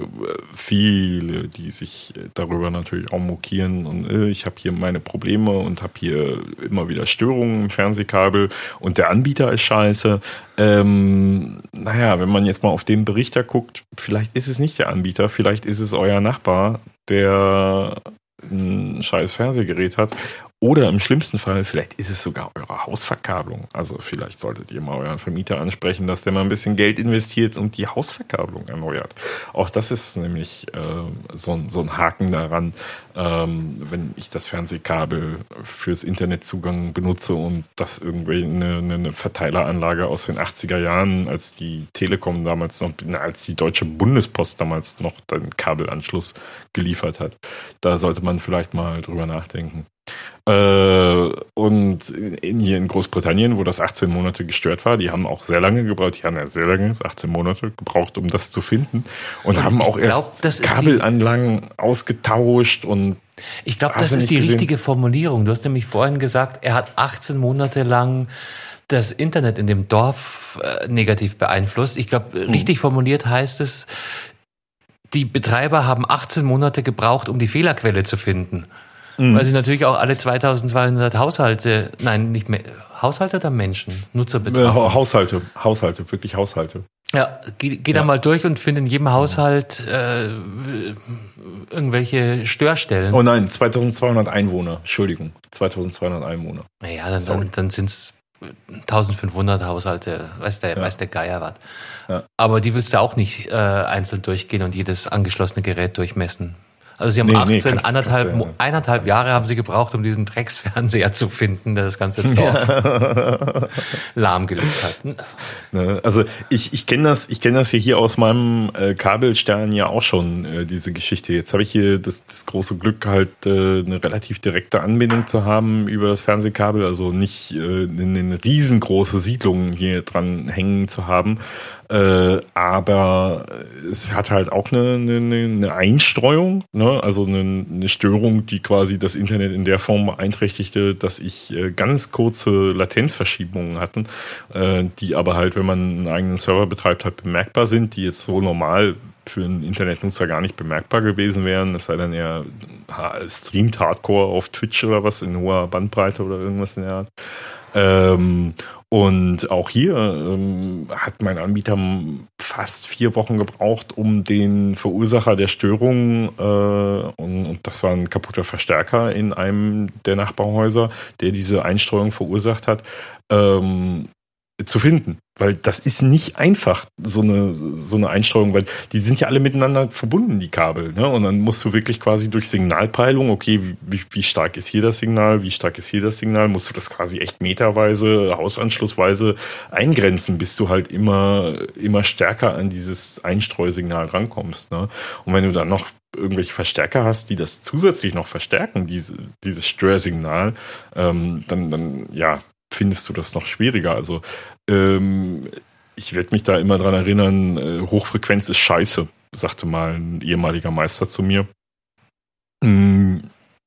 viele, die sich darüber natürlich auch mokieren und äh, ich habe hier meine Probleme und habe hier immer wieder Störungen im Fernsehkabel und der Anbieter ist scheiße. Ähm, naja, wenn man jetzt mal auf den Berichter guckt, vielleicht ist es nicht der Anbieter, vielleicht ist es euer Nachbar, der ein scheiß Fernsehgerät hat. Oder im schlimmsten Fall, vielleicht ist es sogar eure Hausverkabelung. Also vielleicht solltet ihr mal euren Vermieter ansprechen, dass der mal ein bisschen Geld investiert und die Hausverkabelung erneuert. Auch das ist nämlich äh, so, ein, so ein Haken daran, ähm, wenn ich das Fernsehkabel fürs Internetzugang benutze und das irgendwie eine, eine, Verteileranlage aus den 80er Jahren, als die Telekom damals noch, als die Deutsche Bundespost damals noch den Kabelanschluss geliefert hat. Da sollte man vielleicht mal drüber nachdenken. Äh, und in, hier in Großbritannien, wo das 18 Monate gestört war, die haben auch sehr lange gebraucht, die haben ja sehr lange, 18 Monate gebraucht, um das zu finden und, Und haben auch glaub, erst Kabelanlagen ausgetauscht und Ich glaube, das ist die gesehen? richtige Formulierung. Du hast nämlich vorhin gesagt, er hat 18 Monate lang das Internet in dem Dorf äh, negativ beeinflusst. Ich glaube, Hm. richtig formuliert heißt es, die Betreiber haben 18 Monate gebraucht, um die Fehlerquelle zu finden. Hm. Weil sie natürlich auch alle 2200 Haushalte, nein, nicht mehr, Haushalte oder Menschen, Nutzer äh, betrafen. Haushalte, Haushalte, wirklich Haushalte. Ja, geh, geh da mal durch und find in jedem Haushalt äh, irgendwelche Störstellen. Oh nein, 2200 Einwohner, Entschuldigung, 2200 Einwohner. Naja, dann, Sorry. dann, dann sind es 1500 Haushalte, weiß der, Ja. weiß der Geier was. Ja. Aber die willst du auch nicht äh, einzeln durchgehen und jedes angeschlossene Gerät durchmessen. Also sie haben Nee, nee, 18, kannst- anderthalb, ja- eineinhalb Jahre haben sie gebraucht, um diesen Drecksfernseher zu finden, der das ganze Dorf [laughs] lahmgelegt hat. Ne? Also ich, ich kenne das, ich kenne das hier, hier aus meinem äh, Kabelstern ja auch schon, äh, diese Geschichte. Jetzt habe ich hier das, das große Glück, halt äh, eine relativ direkte Anbindung zu haben über das Fernsehkabel, also nicht äh, eine, eine riesengroße Siedlung hier dran hängen zu haben. Äh, aber es hat halt auch eine, eine, eine Einstreuung, ne? also eine, eine Störung, die quasi das Internet in der Form beeinträchtigte, dass ich äh, ganz kurze Latenzverschiebungen hatten, äh, die aber halt, wenn man einen eigenen Server betreibt, halt bemerkbar sind, die jetzt so normal für einen Internetnutzer gar nicht bemerkbar gewesen wären. Es sei denn, er streamt Hardcore auf Twitch oder was in hoher Bandbreite oder irgendwas in der Art. Ähm, und auch hier ähm, hat mein Anbieter fast vier Wochen gebraucht, um den Verursacher der Störung, äh, und, und das war ein kaputter Verstärker in einem der Nachbarhäuser, der diese Einstreuung verursacht hat, ähm, zu finden. Weil das ist nicht einfach, so eine, so eine Einstreuung, weil die sind ja alle miteinander verbunden, die Kabel. Ne? Und dann musst du wirklich quasi durch Signalpeilung, okay, wie, wie, wie stark ist hier das Signal, wie stark ist hier das Signal, musst du das quasi echt meterweise, hausanschlussweise eingrenzen, bis du halt immer, immer stärker an dieses Einstreusignal rankommst. Ne? Und wenn du dann noch irgendwelche Verstärker hast, die das zusätzlich noch verstärken, diese, dieses Störsignal, ähm, dann, dann, ja, findest du das noch schwieriger. Also ähm, ich werde mich da immer dran erinnern, äh, Hochfrequenz ist scheiße, sagte mal ein ehemaliger Meister zu mir. Mm,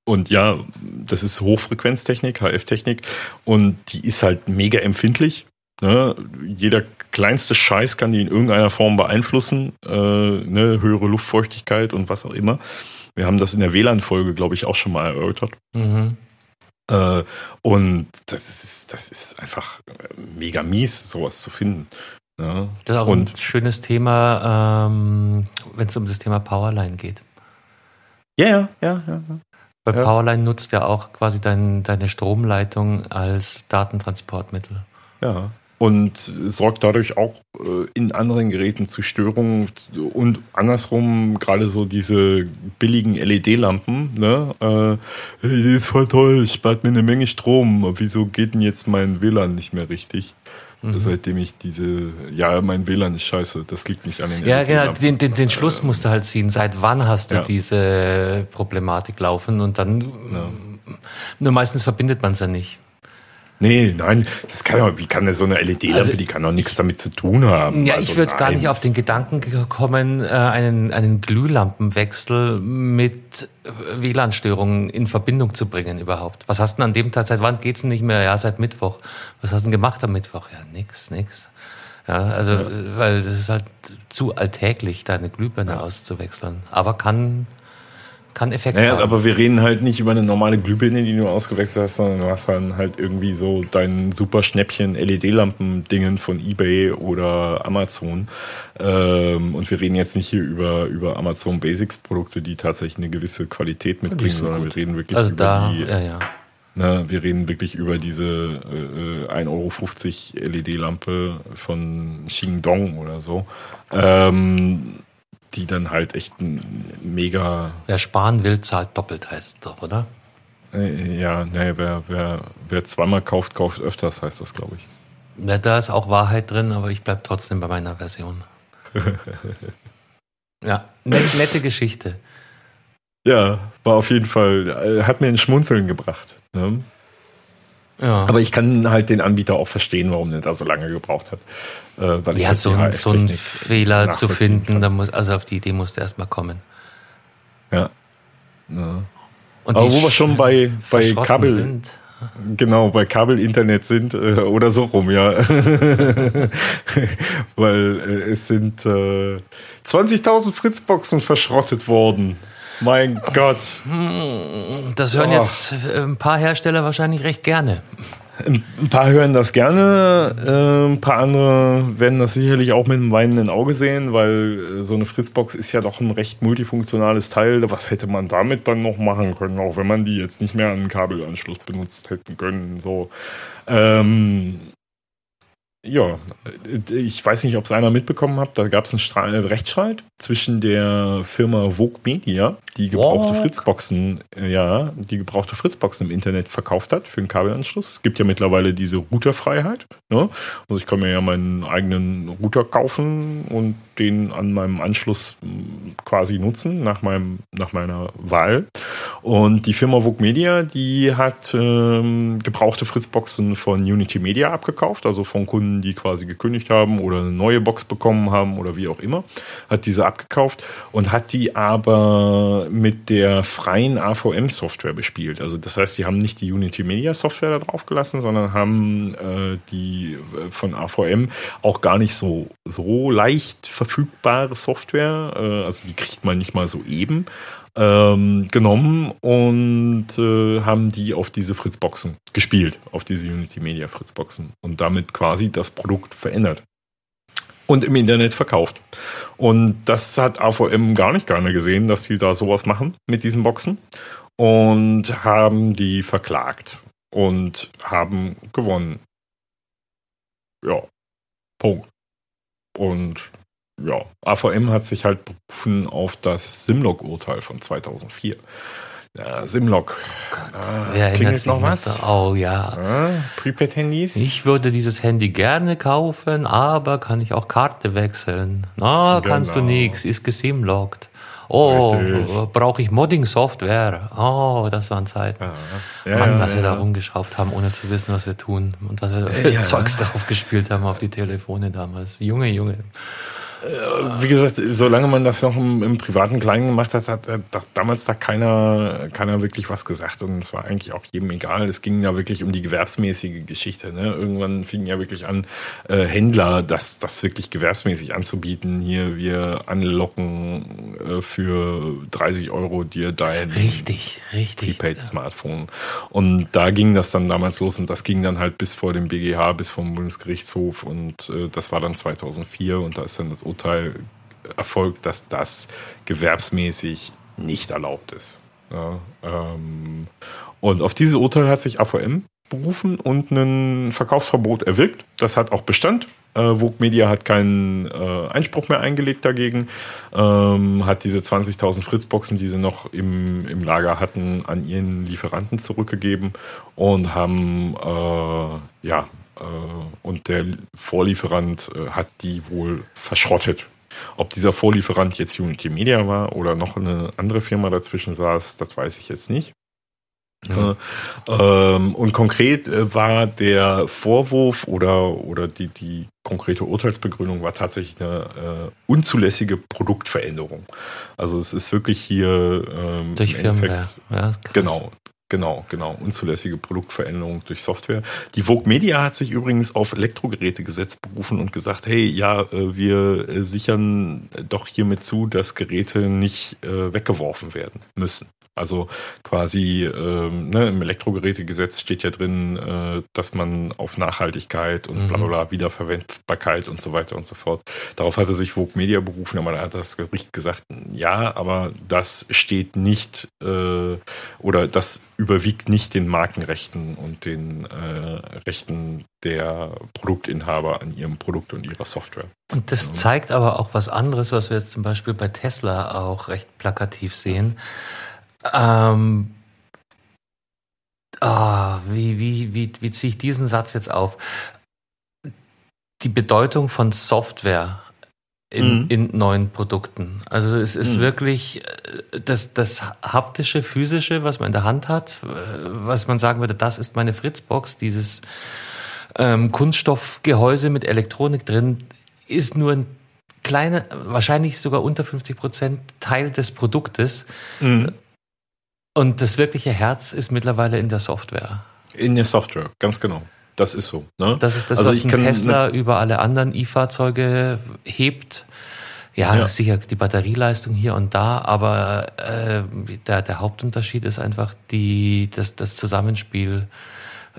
Und ja, das ist Hochfrequenztechnik, HF-Technik und die ist halt mega empfindlich. Ne? Jeder kleinste Scheiß kann die in irgendeiner Form beeinflussen, äh, ne? höhere Luftfeuchtigkeit und was auch immer. Wir haben das in der WLAN-Folge, glaube ich, auch schon mal erörtert. Mhm. Äh, und das ist, das ist einfach äh, mega mies, sowas zu finden. Ja. Das ist auch Und- ein schönes Thema, ähm, wenn es um das Thema Powerline geht. Ja, ja, ja, ja. ja. Weil ja. Powerline nutzt ja auch quasi dein, deine Stromleitung als Datentransportmittel. Ja. Und sorgt dadurch auch äh, in anderen Geräten zu Störungen und andersrum gerade so diese billigen LED-Lampen, ne? Äh, die ist voll toll, spart mir eine Menge Strom. Wieso geht denn jetzt mein WLAN nicht mehr richtig? Mhm. Seitdem ich diese, ja, mein WLAN ist scheiße, das liegt nicht an den Ja, genau, den, den, den Schluss musst du halt ziehen. Seit wann hast du ja. diese Problematik laufen? Und dann, ja. nur meistens verbindet man es ja nicht. Nee, nein, das kann ja, wie kann denn so eine LED-Lampe, also, die kann doch nichts damit zu tun haben. Ja, also ich würde gar nicht auf den Gedanken kommen, äh, einen, einen Glühlampenwechsel mit äh, WLAN-Störungen in Verbindung zu bringen überhaupt. Was hast du denn an dem Tag, seit wann geht's denn nicht mehr? Ja, seit Mittwoch. Was hast du denn gemacht am Mittwoch? Ja, nix, nix. Ja, also, ja. weil das ist halt zu alltäglich, da eine Glühbirne ja. auszuwechseln. Aber kann kann Effekt naja, haben. aber wir reden halt nicht über eine normale Glühbirne, die du ausgewechselt hast, sondern du hast dann halt irgendwie so dein super Schnäppchen LED-Lampen-Dingen von eBay oder Amazon. Ähm, und wir reden jetzt nicht hier über, über Amazon Basics Produkte, die tatsächlich eine gewisse Qualität mitbringen, sondern gut. wir reden wirklich also über da, die. Ja, ja. Ne, wir reden wirklich über diese äh, 1,50 Euro LED-Lampe von Xingdong oder so. Ähm, die dann halt echt ein mega. Wer sparen will, zahlt doppelt, heißt es doch, oder? Äh, ja, nee, wer, wer, wer zweimal kauft, kauft öfters, heißt das, glaube ich. Ja, da ist auch Wahrheit drin, aber ich bleibe trotzdem bei meiner Version. [laughs] ja, net, nette Geschichte. Ja, war auf jeden Fall, äh, hat mir ein Schmunzeln gebracht. Ne? Ja. Aber ich kann halt den Anbieter auch verstehen, warum der da so lange gebraucht hat. Äh, weil ich ja, so, ein, so einen Fehler zu finden, da muss, also auf die Idee musste erstmal kommen. Ja. ja. Und Aber wo wir schon bei, [laughs] bei Kabel. Sind. Genau, bei Kabelinternet sind äh, oder so rum, ja. [laughs] Weil äh, es sind äh, 20.000 Fritzboxen verschrottet worden. Mein Gott. Hm, das hören oh. jetzt äh, ein paar Hersteller wahrscheinlich recht gerne. Ein paar hören das gerne, äh, ein paar andere werden das sicherlich auch mit einem weinenden Auge sehen, weil äh, so eine Fritzbox ist ja doch ein recht multifunktionales Teil. Was hätte man damit dann noch machen können, auch wenn man die jetzt nicht mehr an einen Kabelanschluss benutzt hätten können. So. Ähm, ja, ich weiß nicht, ob es einer mitbekommen hat. Da gab es einen äh, Rechtsstreit zwischen der Firma Vogue Media, die gebrauchte What? Fritzboxen, äh, ja, die gebrauchte Fritzboxen im Internet verkauft hat für einen Kabelanschluss. Es gibt ja mittlerweile diese Routerfreiheit. Ne? Also ich kann mir ja meinen eigenen Router kaufen und den an meinem Anschluss hm, quasi nutzen nach meinem nach meiner Wahl. Und die Firma Vogue Media, die hat ähm, gebrauchte Fritzboxen von Unity Media abgekauft, also von Kunden, die quasi gekündigt haben oder eine neue Box bekommen haben oder wie auch immer, hat diese abgekauft und hat die aber mit der freien AVM-Software bespielt. Also das heißt, sie haben nicht die Unity Media Software da drauf gelassen, sondern haben äh, die äh, von AVM auch gar nicht so, so leicht verfügbare Software. Äh, also die kriegt man nicht mal so eben ähm, genommen und äh, haben die auf diese Fritzboxen gespielt, auf diese Unity Media Fritzboxen und damit quasi das Produkt verändert und im Internet verkauft. Und das hat AVM gar nicht gerne gesehen, dass die da sowas machen mit diesen Boxen und haben die verklagt und haben gewonnen. Ja, Punkt. Und ja, AVM hat sich halt berufen auf das Simlog-Urteil von 2004. Ja, Simlog. Ah, Wer klingelt noch was? Oh ja. ja Prepaid-Handys? Ich würde dieses Handy gerne kaufen, aber kann ich auch Karte wechseln? Na, genau. kannst du nichts, ist gesimlogt. Oh, brauche ich Modding-Software? Oh, das waren Zeiten. Ja. Ja, Mann, was wir da rumgeschraubt haben, ohne zu wissen, was wir tun. Und was wir [laughs] Zeugs drauf gespielt haben auf die Telefone damals. Junge, Junge. Wie gesagt, solange man das noch im, im privaten Kleinen gemacht hat, hat, hat damals da keiner, keiner wirklich was gesagt und es war eigentlich auch jedem egal. Es ging ja wirklich um die gewerbsmäßige Geschichte. Ne? Irgendwann fing ja wirklich an, äh, Händler das, das wirklich gewerbsmäßig anzubieten. Hier, wir anlocken äh, für 30 Euro dir dein richtig, richtig, Prepaid-Smartphone. Und da ging das dann damals los und das ging dann halt bis vor dem BGH, bis vom Bundesgerichtshof und äh, das war dann 2004 und da ist dann das Urteil erfolgt, dass das gewerbsmäßig nicht erlaubt ist. Ja, ähm, und auf dieses Urteil hat sich AVM berufen und ein Verkaufsverbot erwirkt. Das hat auch Bestand. Äh, Vogue Media hat keinen äh, Einspruch mehr eingelegt dagegen, ähm, hat diese 20.000 Fritzboxen, die sie noch im, im Lager hatten, an ihren Lieferanten zurückgegeben und haben, äh, ja, und der Vorlieferant äh, hat die wohl verschrottet. Ob dieser Vorlieferant jetzt Unity Media war oder noch eine andere Firma dazwischen saß, das weiß ich jetzt nicht. Ja. Ähm, und konkret äh, war der Vorwurf oder, oder die, die konkrete Urteilsbegründung war tatsächlich eine äh, unzulässige Produktveränderung. Also es ist wirklich hier ähm, durch Firmware. Ja, genau, Genau, genau. Unzulässige Produktveränderung durch Software. Die Vogue Media hat sich übrigens auf Elektrogerätegesetz berufen und gesagt, hey, ja, äh, wir äh, sichern doch hiermit zu, dass Geräte nicht äh, weggeworfen werden müssen. Also quasi ähm, ne, im Elektrogerätegesetz steht ja drin, äh, dass man auf Nachhaltigkeit und bla bla bla, mhm. Wiederverwendbarkeit und so weiter und so fort. Darauf hatte sich Vogue Media berufen, aber da hat das Gericht gesagt, ja, aber das steht nicht äh, oder das überwiegt nicht den Markenrechten und den äh, Rechten der Produktinhaber an ihrem Produkt und ihrer Software. Und das zeigt aber auch was anderes, was wir jetzt zum Beispiel bei Tesla auch recht plakativ sehen. Ähm, ah, wie, wie, wie, wie ziehe ich diesen Satz jetzt auf? Die Bedeutung von Software in, mhm. in neuen Produkten. Also es ist mhm. wirklich äh, das, das haptische, physische, was man in der Hand hat, äh, was man sagen würde, das ist meine Fritzbox, dieses ähm, Kunststoffgehäuse mit Elektronik drin, ist nur ein kleiner, wahrscheinlich sogar unter 50 Prozent Teil des Produktes. Mhm. Und das wirkliche Herz ist mittlerweile in der Software. In der Software, ganz genau. Das ist so. Ne? Das ist das, also was ein Tesla ne über alle anderen E-Fahrzeuge hebt. Ja, ja, sicher die Batterieleistung hier und da, aber äh, der, der Hauptunterschied ist einfach die, das, das Zusammenspiel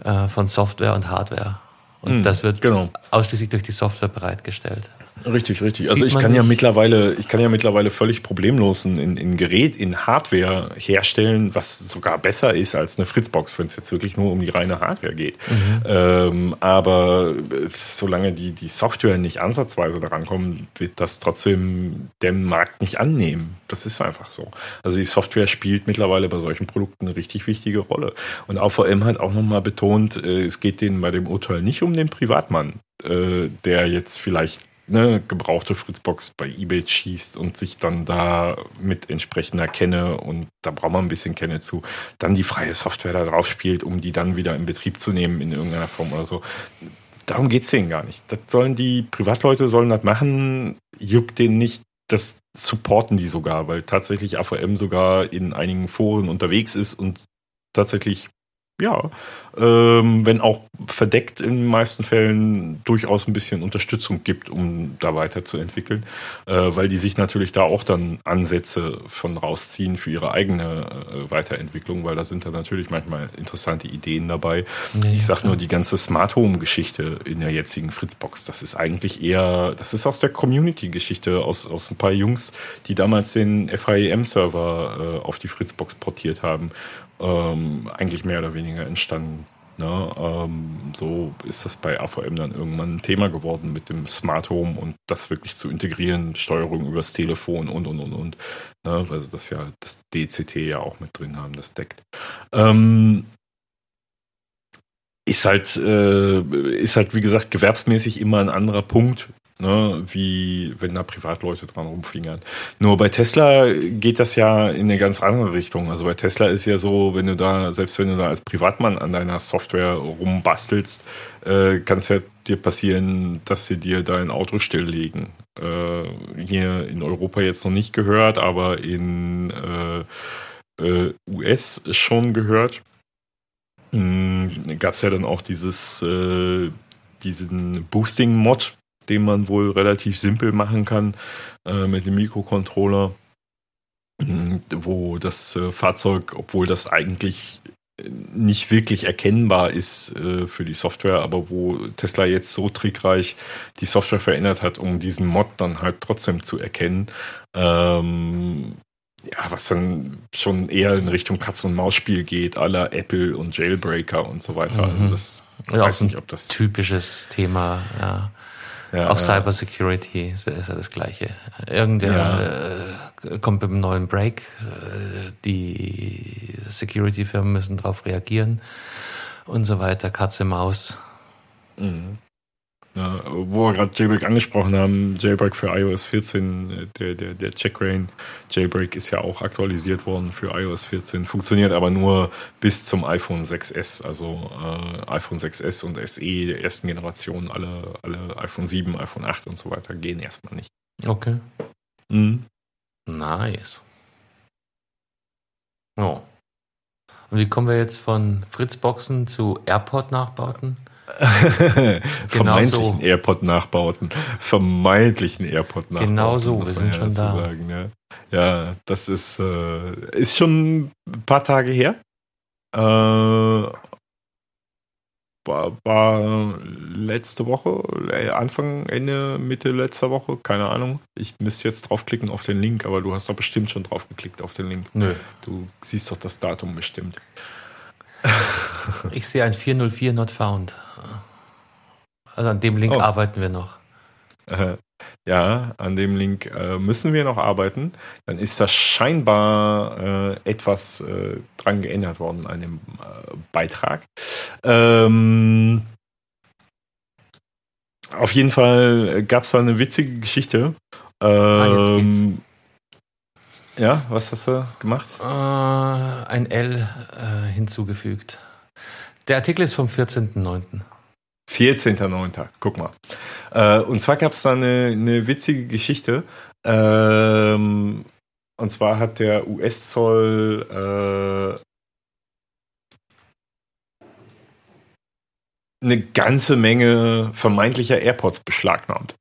äh, von Software und Hardware. Und mhm, das wird genau. ausschließlich durch die Software bereitgestellt. Richtig, richtig. Also ich kann ja mittlerweile, ich kann ja mittlerweile völlig problemlos ein, ein Gerät in Hardware herstellen, was sogar besser ist als eine Fritzbox, wenn es jetzt wirklich nur um die reine Hardware geht. Mhm. Ähm, aber solange die, die Software nicht ansatzweise daran kommt, wird das trotzdem den Markt nicht annehmen. Das ist einfach so. Also die Software spielt mittlerweile bei solchen Produkten eine richtig wichtige Rolle. Und AVM hat auch nochmal betont, äh, es geht denen bei dem Urteil nicht um den Privatmann, äh, der jetzt vielleicht eine gebrauchte Fritzbox bei eBay schießt und sich dann da mit entsprechender Kenne und da braucht man ein bisschen Kenne zu, dann die freie Software da drauf spielt, um die dann wieder in Betrieb zu nehmen in irgendeiner Form oder so. Darum geht es denen gar nicht. Das sollen die Privatleute sollen das machen, juckt denen nicht. Das supporten die sogar, weil tatsächlich AVM sogar in einigen Foren unterwegs ist und tatsächlich ja, ähm, wenn auch verdeckt in den meisten Fällen durchaus ein bisschen Unterstützung gibt, um da weiterzuentwickeln, äh, weil die sich natürlich da auch dann Ansätze von rausziehen für ihre eigene äh, Weiterentwicklung, weil da sind da natürlich manchmal interessante Ideen dabei. Nee, ich sag nur die ganze Smart Home Geschichte in der jetzigen Fritzbox, das ist eigentlich eher, das ist aus der Community Geschichte aus aus ein paar Jungs, die damals den FIEM Server äh, auf die Fritzbox portiert haben ähm, eigentlich mehr oder weniger entstanden. Ne? Ähm, so ist das bei AVM dann irgendwann ein Thema geworden mit dem Smart Home und das wirklich zu integrieren, Steuerung übers Telefon und und und und. Ne? Weil sie das ja, das DCT ja auch mit drin haben, das deckt. Ähm, ist halt, äh, ist halt, wie gesagt, gewerbsmäßig immer ein anderer Punkt, ne, wie wenn da Privatleute dran rumfingern. Nur bei Tesla geht das ja in eine ganz andere Richtung. Also bei Tesla ist ja so, wenn du da, selbst wenn du da als Privatmann an deiner Software rumbastelst, äh, kann es ja dir passieren, dass sie dir dein Auto stilllegen. Äh, hier in Europa jetzt noch nicht gehört, aber in äh, äh US schon gehört. Hm, Gab es ja dann auch dieses, äh, diesen Boosting-Mod, den man wohl relativ simpel machen kann äh, mit dem Mikrocontroller, hm, wo das äh, Fahrzeug, obwohl das eigentlich nicht wirklich erkennbar ist äh, für die Software, aber wo Tesla jetzt so trickreich die Software verändert hat, um diesen Mod dann halt trotzdem zu erkennen, ähm, ja, was dann schon eher in Richtung Katz-und-Maus-Spiel geht, aller Apple und Jailbreaker und so weiter. Also Mhm. das Ja, weiß nicht, ob das typisches Thema, ja. Ja, auch ja. Cybersecurity ist, ist ja das Gleiche. Irgendwer äh, kommt mit einem neuen Break, die Security-Firmen müssen darauf reagieren und so weiter, Katze, Maus. Mhm. Ja, wo wir gerade Jailbreak angesprochen haben, Jailbreak für iOS 14, äh, der, der, der Checkrain Jailbreak ist ja auch aktualisiert worden für iOS 14, funktioniert aber nur bis zum iPhone 6S, also äh, iPhone 6S und SE der ersten Generation, alle, alle iPhone 7, iPhone 8 und so weiter gehen erstmal nicht. Okay. Mhm. Nice. Oh. Und wie kommen wir jetzt von Fritzboxen zu AirPod-Nachbauten? [laughs] Vermeintlichen so. AirPod-Nachbauten. Vermeintlichen AirPod-Nachbauten. Genau so, wir sind schon dazu da. Sagen, ja. ja, das ist, äh, ist schon ein paar Tage her. Äh, war, war letzte Woche, äh, Anfang, Ende, Mitte letzter Woche, keine Ahnung. Ich müsste jetzt draufklicken auf den Link, aber du hast doch bestimmt schon drauf geklickt auf den Link. Nö. Du siehst doch das Datum bestimmt. Ich sehe ein 404 not found. Also an dem Link Oh. arbeiten wir noch. Äh, ja, an dem Link äh, müssen wir noch arbeiten. Dann ist da scheinbar äh, etwas äh, dran geändert worden an dem äh, Beitrag. Ähm, auf jeden Fall gab es da eine witzige Geschichte. Ah, Ähm, ja, was hast du gemacht? Äh, ein L äh, hinzugefügt. Der Artikel ist vom 14.09. 14.09. Guck mal. Äh, und zwar gab es da eine, eine witzige Geschichte. Ähm, und zwar hat der US-Zoll äh, eine ganze Menge vermeintlicher AirPods beschlagnahmt.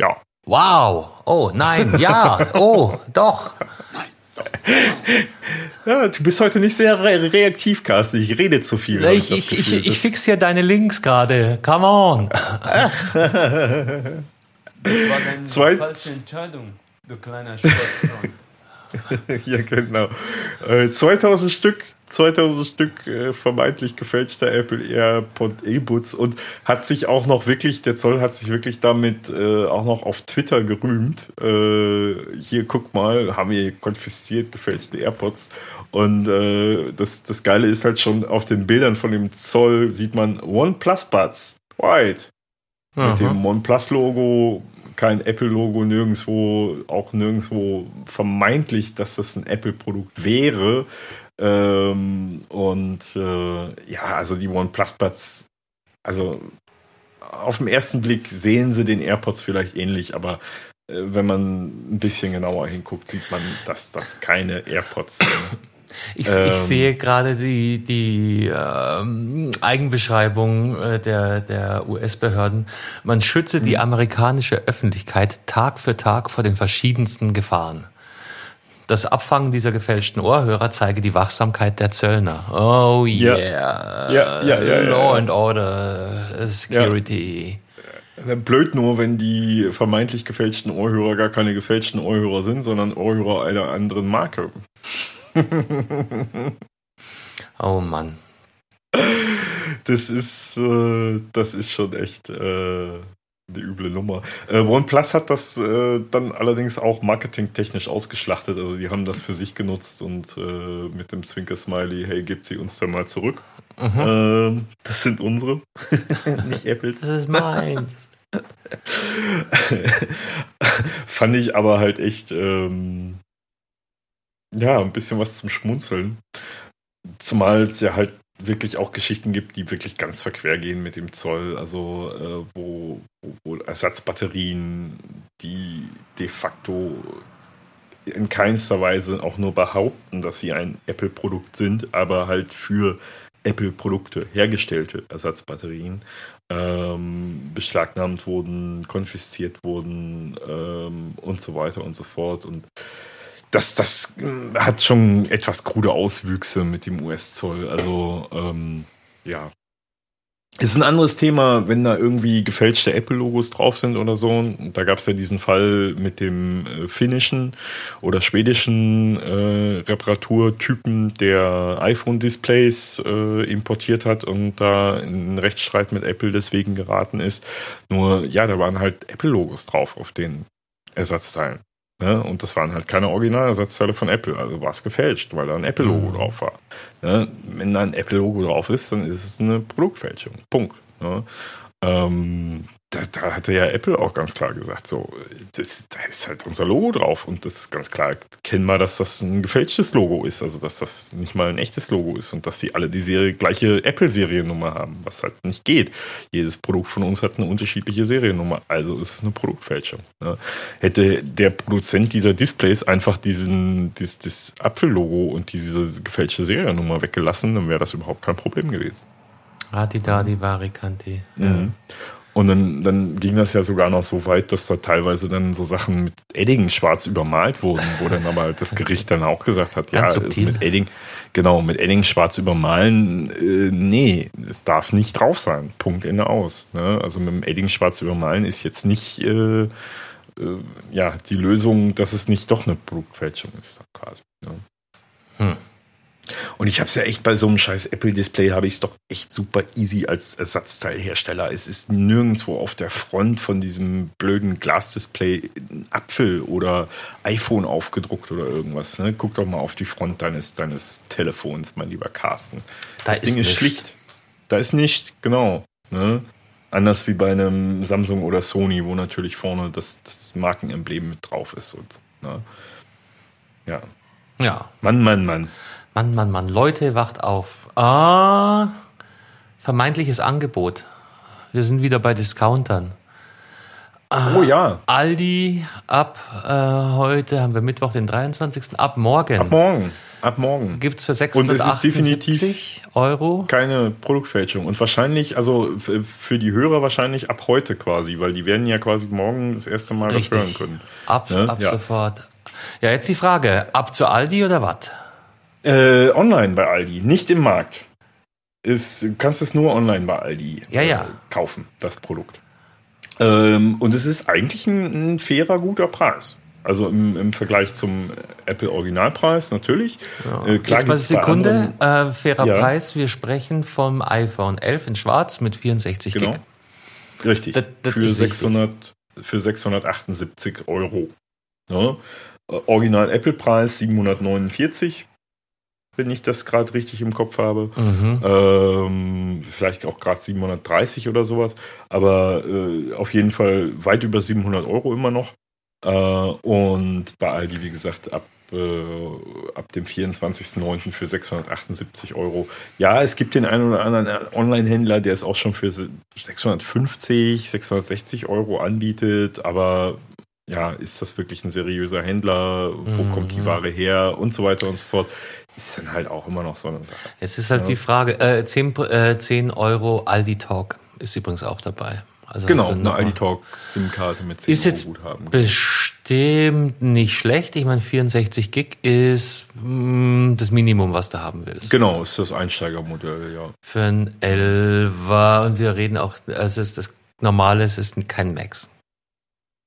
Ja. Wow! Oh, nein, ja, oh, doch. Ja. Du bist heute nicht sehr re reaktiv, Carsten. Ich rede zu viel. hab Ich, ich, ich, Gefühl. ich Das- fixiere deine Links gerade. Come on. Das war deine [laughs] Zwei- falsche Entscheidung, du kleiner Sportfreund. [laughs] ja, genau. Äh, 2000 Stück, 2000 Stück äh, vermeintlich gefälschter Apple AirPod E-Buds und hat sich auch noch wirklich, der Zoll hat sich wirklich damit äh, auch noch auf Twitter gerühmt. Äh, hier, guck mal, haben wir konfisziert gefälschte AirPods. Und äh, das, das Geile ist halt schon, auf den Bildern von dem Zoll sieht man OnePlus Buds. White. Mit dem OnePlus-Logo, kein Apple-Logo nirgendwo, auch nirgendwo vermeintlich, dass das ein Apple-Produkt wäre. Ähm, und äh, ja, also die OnePlus Buds, also auf den ersten Blick sehen sie den AirPods vielleicht ähnlich, aber äh, wenn man ein bisschen genauer hinguckt, sieht man, dass das keine AirPods sind. [coughs] Ich, Ähm. ich sehe gerade die, die ähm, Eigenbeschreibung äh, der, der US-Behörden. Man schütze Mhm. die amerikanische Öffentlichkeit Tag für Tag vor den verschiedensten Gefahren. Das Abfangen dieser gefälschten Ohrhörer zeige die Wachsamkeit der Zöllner. Oh yeah. Ja, ja, ja, Law and Order, Security. Blöd nur, wenn die vermeintlich gefälschten Ohrhörer gar keine gefälschten Ohrhörer sind, sondern Ohrhörer einer anderen Marke. [laughs] Oh Mann. Das ist, äh, das ist schon echt äh, eine üble Nummer. Äh, OnePlus hat das äh, dann allerdings auch marketingtechnisch ausgeschlachtet. Also die haben das für sich genutzt und äh, mit dem Zwinker-Smiley, hey, gebt sie uns dann mal zurück. Mhm. Ähm, das sind unsere, [laughs] nicht Apples. Das ist meins. [laughs] Fand ich aber halt echt, ähm, ja, ein bisschen was zum Schmunzeln. Zumal es ja halt wirklich auch Geschichten gibt, die wirklich ganz verquer gehen mit dem Zoll. Also, äh, wo, wo, wo Ersatzbatterien, die de facto in keinster Weise auch nur behaupten, dass sie ein Apple-Produkt sind, aber halt für Apple-Produkte hergestellte Ersatzbatterien ähm, beschlagnahmt wurden, konfisziert wurden ähm, und so weiter und so fort. Und das, das äh, hat schon etwas krude Auswüchse mit dem US-Zoll. Also, ähm, ja. Es ist ein anderes Thema, wenn da irgendwie gefälschte Apple-Logos drauf sind oder so. Da gab es ja diesen Fall mit dem äh, finnischen oder schwedischen äh, Reparaturtypen, der iPhone-Displays äh, importiert hat und da in einen Rechtsstreit mit Apple deswegen geraten ist. Nur, ja, da waren halt Apple-Logos drauf auf den Ersatzteilen. Ne? Und das waren halt keine Originalersatzteile von Apple, also war es gefälscht, weil da ein Apple-Logo Mhm. drauf war. Ne? Wenn da ein Apple-Logo drauf ist, dann ist es eine Produktfälschung. Punkt. Ne? Ähm, da, da hatte ja Apple auch ganz klar gesagt, so, das, da ist halt unser Logo drauf und das ist ganz klar kennbar, dass das ein gefälschtes Logo ist, also dass das nicht mal ein echtes Logo ist und dass sie alle die Serie, gleiche Apple-Seriennummer haben, was halt nicht geht. Jedes Produkt von uns hat eine unterschiedliche Seriennummer, also ist es eine Produktfälschung. Ne? Hätte der Produzent dieser Displays einfach diesen, dieses, das Apfel-Logo und diese gefälschte Seriennummer weggelassen, dann wäre das überhaupt kein Problem gewesen. Radi Dadi Varikanti. Mhm. Und dann, dann ging das ja sogar noch so weit, dass da teilweise dann so Sachen mit Edding schwarz übermalt wurden, wo dann aber halt das Gericht dann auch gesagt hat, ja, subtil. mit Edding, genau, mit Edding schwarz übermalen, äh, nee, es darf nicht drauf sein. Punkt Ende aus. Ne? Also mit dem Edding schwarz übermalen ist jetzt nicht äh, äh, ja, die Lösung, dass es nicht doch eine Produktfälschung ist, quasi. Ne? Hm. Und ich habe es ja echt bei so einem scheiß Apple-Display, habe ich es doch echt super easy als Ersatzteilhersteller. Es ist nirgendwo auf der Front von diesem blöden Glasdisplay ein Apfel oder iPhone aufgedruckt oder irgendwas. Ne? Guck doch mal auf die Front deines, deines Telefons, mein lieber Carsten. Da das ist Ding ist nicht. schlicht. Da ist nicht, genau. Ne? Anders wie bei einem Samsung oder Sony, wo natürlich vorne das, das Markenemblem mit drauf ist und so. Ne? Ja. Ja. Mann, Mann, Mann. Mann, Mann, Mann. Leute, wacht auf. Ah, vermeintliches Angebot. Wir sind wieder bei Discountern. Oh ja. Aldi ab äh, heute haben wir Mittwoch, den 23. Ab morgen Ab morgen. Ab morgen. für Und es ist 678 Euro. Keine Produktfälschung. Und wahrscheinlich, also für die Hörer wahrscheinlich ab heute quasi, weil die werden ja quasi morgen das erste Mal das hören Richtig. können. Ab, Ne? ab Ja. sofort. Ja, jetzt die Frage. Ab zu Aldi oder was? Äh, online bei Aldi, nicht im Markt. Ist, du kannst es nur online bei Aldi Ja, ja. Äh, kaufen, das Produkt. Ähm, und es ist eigentlich ein, ein fairer, guter Preis. Also im, im Vergleich zum Apple Originalpreis natürlich. Äh, klar Jetzt mal gibt's bei Sekunde. anderen- Äh, fairer Ja. Preis. Wir sprechen vom iPhone 11 in schwarz mit 64 Genau. Gig. Richtig. Das- das für, ist 600, für 678 Euro. Ja. Äh, Original Apple-Preis 749, wenn ich das gerade richtig im Kopf habe. Mhm. Ähm, vielleicht auch gerade 730 oder sowas. Aber äh, auf jeden Fall weit über 700 Euro immer noch. Äh, und bei Aldi, wie gesagt, ab, äh, ab dem 24.09. für 678 Euro. Ja, es gibt den einen oder anderen Online-Händler, der es auch schon für 650, 660 Euro anbietet, aber ja, ist das wirklich ein seriöser Händler? Wo Mhm. kommt die Ware her? Und so weiter und so fort. Ist dann halt auch immer noch so eine Sache. Jetzt ist halt Ja. die Frage, äh, 10, Pro- äh, 10 Euro Aldi Talk ist übrigens auch dabei. Also Genau, eine Aldi Talk SIM-Karte mit 10 Ist jetzt Euro Guthaben. bestimmt nicht schlecht. Ich meine, 64 Gig ist mh, das Minimum, was du haben willst. Genau, ist das Einsteigermodell, ja. Für ein 11er und wir reden auch, also es ist das Normale, es ist kein Max.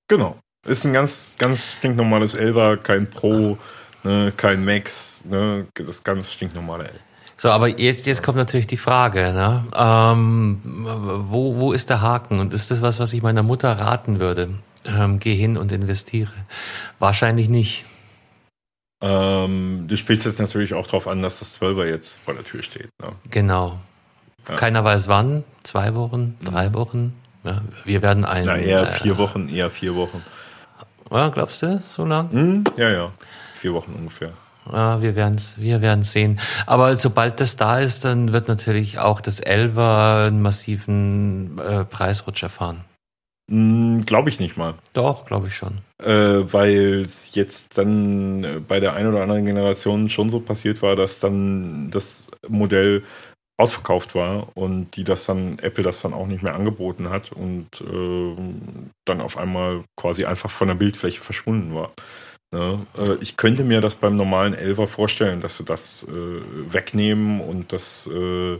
Genau. Ist ein ganz, ganz stinknormales 11er, kein Pro, ne, kein Max, ne, das ganz stinknormale 11. So, aber jetzt, jetzt kommt natürlich die Frage, ne? ähm, wo, wo ist der Haken? Und ist das was, was ich meiner Mutter raten würde? Ähm, geh hin und investiere. Wahrscheinlich nicht. Ähm, du spielst jetzt natürlich auch darauf an, dass das 12er jetzt vor der Tür steht. Ne? Genau. Ja. Keiner weiß wann. Zwei Wochen, drei Wochen. Ja, wir werden ein. Na, eher äh, vier Wochen, eher vier Wochen. Ja, glaubst du, so lang? Hm? Ja, ja. Vier Wochen ungefähr. Ja, wir werden's, wir werden's sehen. Aber sobald das da ist, dann wird natürlich auch das Elver einen massiven äh, Preisrutsch erfahren. Hm, Glaube ich nicht mal. Doch, glaube ich schon. äh, weil es jetzt dann äh, bei der einen oder anderen Generation schon so passiert war, dass dann das Modell ausverkauft war und die das dann, Apple das dann auch nicht mehr angeboten hat und äh, dann auf einmal quasi einfach von der Bildfläche verschwunden war. Ne? Äh, ich könnte mir das beim normalen 11er vorstellen, dass sie das äh, wegnehmen und das äh,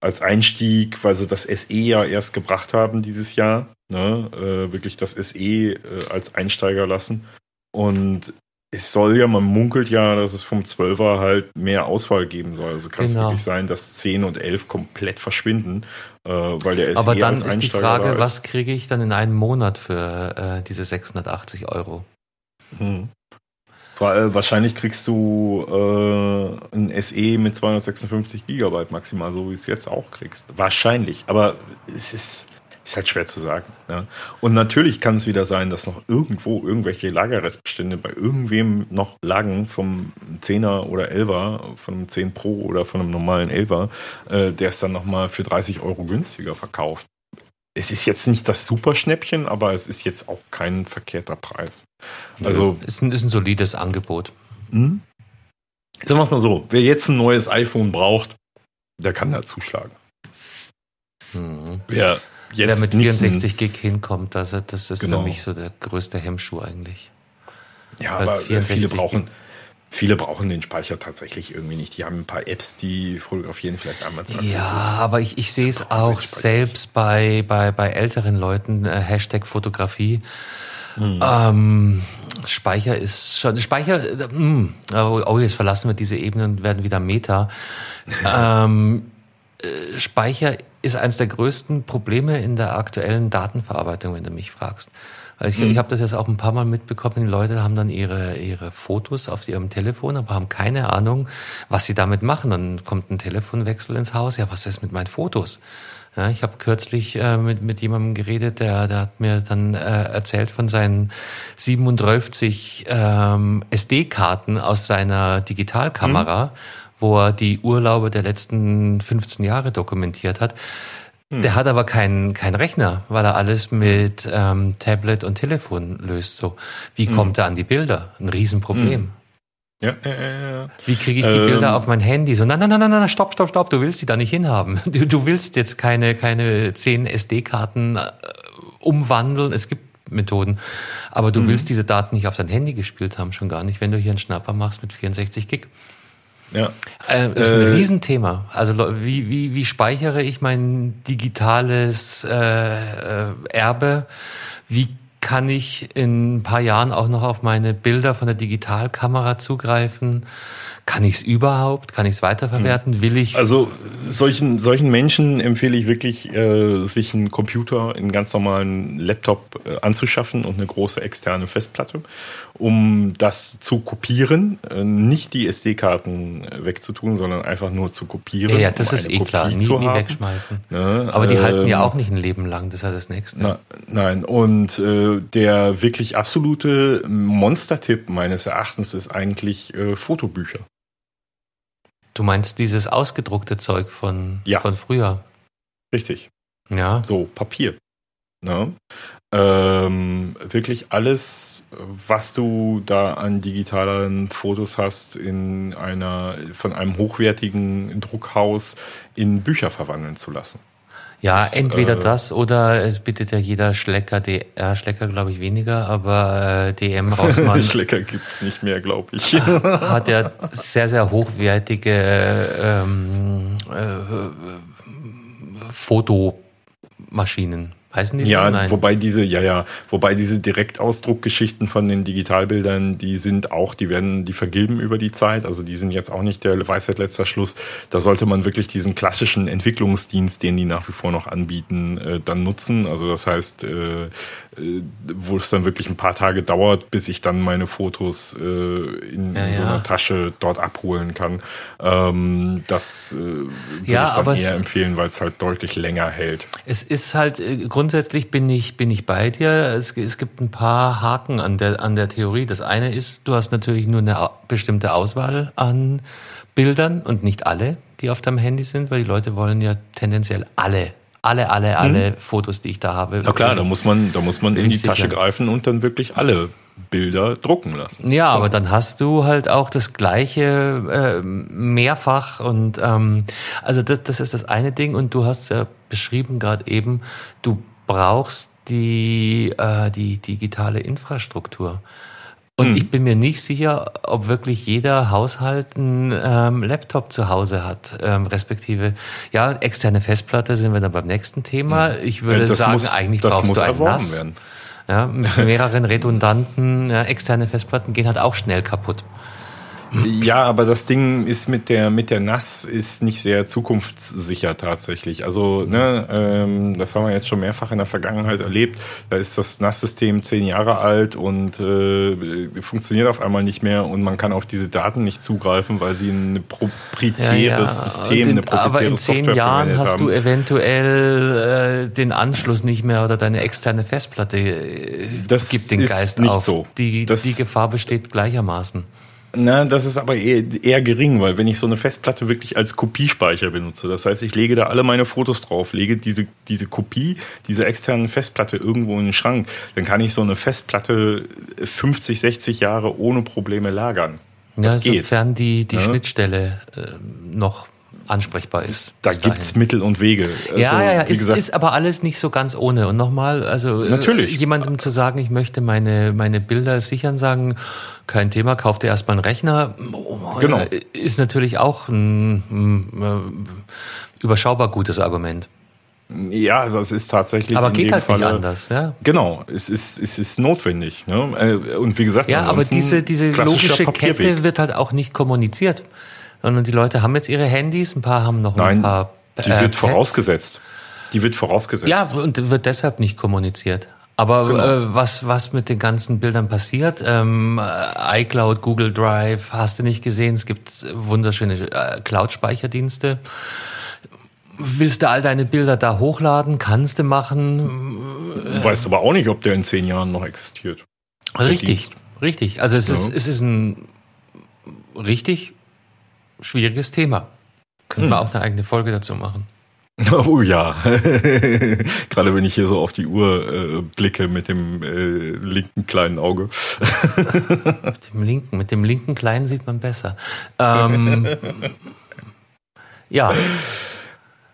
als Einstieg, weil sie das SE ja erst gebracht haben dieses Jahr. Ne? Äh, wirklich das SE äh, als Einsteiger lassen. Und es soll ja, man munkelt ja, dass es vom 12er halt mehr Auswahl geben soll. Also kann es Genau. wirklich sein, dass 10 und 11 komplett verschwinden, äh, weil der SE Aber dann ist die Frage, was kriege ich dann in einem Monat für äh, diese 680 Euro? Hm. Weil wahrscheinlich kriegst du äh, ein SE mit 256 Gigabyte maximal, so wie es jetzt auch kriegst. Wahrscheinlich, aber es ist, ist halt schwer zu sagen. Ne? Und natürlich kann es wieder sein, dass noch irgendwo irgendwelche Lagerrestbestände bei irgendwem noch lagen vom 10er oder 11er, von einem 10 Pro oder von einem normalen 11er, äh, der es dann nochmal für 30 Euro günstiger verkauft. Es ist jetzt nicht das Superschnäppchen, aber es ist jetzt auch kein verkehrter Preis. Also ist ein, ist ein solides Angebot. hm? Sagen wir mal so, wer jetzt ein neues iPhone braucht, der kann da zuschlagen. Mhm. Wer jetzt Wer mit nicht 64 Gig hinkommt, das, das ist Genau. für mich so der größte Hemmschuh eigentlich. Ja, weil aber 64 viele brauchen, viele brauchen den Speicher tatsächlich irgendwie nicht. Die haben ein paar Apps, die fotografieren vielleicht einmal zwei Ja, aber ich, ich sehe es auch selbst bei, bei, bei älteren Leuten, äh, Hashtag Fotografie. Hm. Ähm, Speicher ist schon, Speicher, äh, mh, oh, jetzt verlassen wir diese Ebene und werden wieder Meta. [laughs] ähm, äh, Speicher ist eines der größten Probleme in der aktuellen Datenverarbeitung, wenn du mich fragst. Also ich, ich habe das jetzt auch ein paar Mal mitbekommen, die Leute haben dann ihre, ihre Fotos auf ihrem Telefon, aber haben keine Ahnung, was sie damit machen. Dann kommt ein Telefonwechsel ins Haus. Ja, was ist mit meinen Fotos? Ja, ich habe kürzlich äh, mit, mit jemandem geredet, der, der hat mir dann äh, erzählt von seinen 37 ähm, SD-Karten aus seiner Digitalkamera, wo er die Urlaube der letzten 15 Jahre dokumentiert hat. Der hat aber keinen keinen Rechner, weil er alles mit ähm, Tablet und Telefon löst. So, wie kommt er an die Bilder? Ein Riesenproblem. Ja, ja, ja, ja. Wie kriege ich die Ähm. Bilder auf mein Handy? So, nein, nein, nein, nein, nein, stopp, stopp, stopp, du willst die da nicht hinhaben. [laughs] Du, du willst jetzt keine, keine 10 SD-Karten äh, umwandeln. Es gibt Methoden. Aber Mhm. du willst diese Daten nicht auf dein Handy gespielt haben, schon gar nicht, wenn du hier einen Schnapper machst mit 64 Gig. Ja. Äh, ist ein Äh, Riesenthema. Also wie, wie, wie speichere ich mein digitales äh, äh, Erbe? Wie kann ich in ein paar Jahren auch noch auf meine Bilder von der Digitalkamera zugreifen? Kann ich es überhaupt? Kann ich es weiterverwerten? Will ich? Also solchen, solchen Menschen empfehle ich wirklich, äh, sich einen Computer, einen ganz normalen Laptop äh, anzuschaffen und eine große externe Festplatte, um das zu kopieren, äh, nicht die SD-Karten wegzutun, sondern einfach nur zu kopieren. ja, das um ist eh Kopie klar. Nie, nie wegschmeißen. Ne? Aber die halten ja Ähm, auch nicht ein Leben lang. Das ist ja das Nächste. Na, nein, und äh, der wirklich absolute Monstertipp meines Erachtens ist eigentlich äh, Fotobücher. Du meinst dieses ausgedruckte Zeug von, Ja. von früher? Richtig. Ja. So, Papier. Ne? Ähm, wirklich alles, was du da an digitalen Fotos hast, in einer, von einem hochwertigen Druckhaus in Bücher verwandeln zu lassen. Ja, Das, entweder äh, das oder es bittet ja jeder Schlecker, DR Schlecker glaube ich weniger, aber äh, DM [laughs] Rossmann Schlecker gibt's nicht mehr, glaube ich. hat ja sehr, sehr hochwertige ähm, äh, Fotomaschinen. Heißen die Ja, so? Nein. wobei diese, ja, ja, wobei diese Direktausdruckgeschichten von den Digitalbildern, die sind auch, die werden, die vergilben über die Zeit. Also die sind jetzt auch nicht der Weisheit letzter Schluss. Da sollte man wirklich diesen klassischen Entwicklungsdienst, den die nach wie vor noch anbieten, äh, dann nutzen. Also das heißt, äh, wo es dann wirklich ein paar Tage dauert, bis ich dann meine Fotos äh, in, Ja, in so ja. einer Tasche dort abholen kann. Ähm, das äh, würde Ja, ich dann eher empfehlen, weil es halt deutlich länger hält. Es ist halt, äh, grundsätzlich bin ich, bin ich bei dir. Es, es gibt ein paar Haken an der, an der Theorie. Das eine ist, du hast natürlich nur eine bestimmte Auswahl an Bildern und nicht alle, die auf deinem Handy sind, weil die Leute wollen ja tendenziell alle, alle, alle, alle Fotos, die ich da habe. Mhm. Na klar, da muss man, da muss man in die Sicher. Tasche greifen und dann wirklich alle Bilder drucken lassen. Ja, aber dann hast du halt auch das gleiche äh, mehrfach und ähm, also das, das ist das eine Ding und du hast ja beschrieben gerade eben, du brauchst die äh, die digitale Infrastruktur. Und Hm. ich bin mir nicht sicher, ob wirklich jeder Haushalt einen ähm, Laptop zu Hause hat, ähm, respektive, ja, externe Festplatte sind wir dann beim nächsten Thema. Ich würde Hm. das sagen, muss, eigentlich das brauchst muss du ein erworben NAS. werden. Ja, mit mehreren redundanten ja, externe Festplatten gehen halt auch schnell kaputt. Ja, aber das Ding ist mit der mit der NAS ist nicht sehr zukunftssicher tatsächlich. Also ne, ähm, das haben wir jetzt schon mehrfach in der Vergangenheit erlebt. Da ist das NAS-System zehn Jahre alt und äh, funktioniert auf einmal nicht mehr und man kann auf diese Daten nicht zugreifen, weil sie ein proprietäres System, Und eine in, aber proprietäre in zehn Software Jahren hast haben. du eventuell äh, den Anschluss nicht mehr oder deine externe Festplatte äh, Das gibt den ist Geist nicht auf. so. Die, Das- die Gefahr besteht gleichermaßen. Na, das ist aber eher, eher gering, weil wenn ich so eine Festplatte wirklich als Kopiespeicher benutze, das heißt, ich lege da alle meine Fotos drauf, lege diese, diese Kopie, diese externen Festplatte irgendwo in den Schrank, dann kann ich so eine Festplatte 50, 60 Jahre ohne Probleme lagern. Das ja, geht. sofern die, die Ja. Schnittstelle äh, noch ansprechbar ist. Da gibt's dahin. Mittel und Wege. Also, ja, ja, ja, wie ist, gesagt, ist aber alles nicht so ganz ohne. Und nochmal, also äh, Natürlich. jemandem zu sagen, ich möchte meine, meine Bilder sichern, sagen, kein Thema, kauf dir erstmal einen Rechner, oh, Genau. äh, ist natürlich auch ein, ein äh, überschaubar gutes Argument. ja, das ist tatsächlich. Aber geht halt nicht Falle- anders, ja. Genau, es ist, es ist notwendig. Ne? Und wie gesagt, Ja, aber diese, diese logische Papierweg. Kette wird halt auch nicht kommuniziert. Sondern die Leute haben jetzt ihre Handys, ein paar haben noch ein Nein, paar. die äh, wird vorausgesetzt. Die wird vorausgesetzt. Ja, und wird deshalb nicht kommuniziert. Aber Genau. äh, was, was mit den ganzen Bildern passiert, ähm, äh, iCloud, Google Drive, hast du nicht gesehen, es gibt wunderschöne äh, Cloud-Speicherdienste. Willst du all deine Bilder da hochladen? Kannst du machen. Du weißt aber auch nicht, ob der in zehn Jahren noch existiert. Richtig, richtig. Also es, ist, Ja. es ist ein richtig schwieriges Thema. Können Hm. wir auch eine eigene Folge dazu machen. [laughs] Oh ja. [laughs] Gerade wenn ich hier so auf die Uhr äh, blicke mit dem äh, linken kleinen Auge. Mit dem linken, mit dem linken Kleinen sieht man besser. Ähm, [laughs] ja,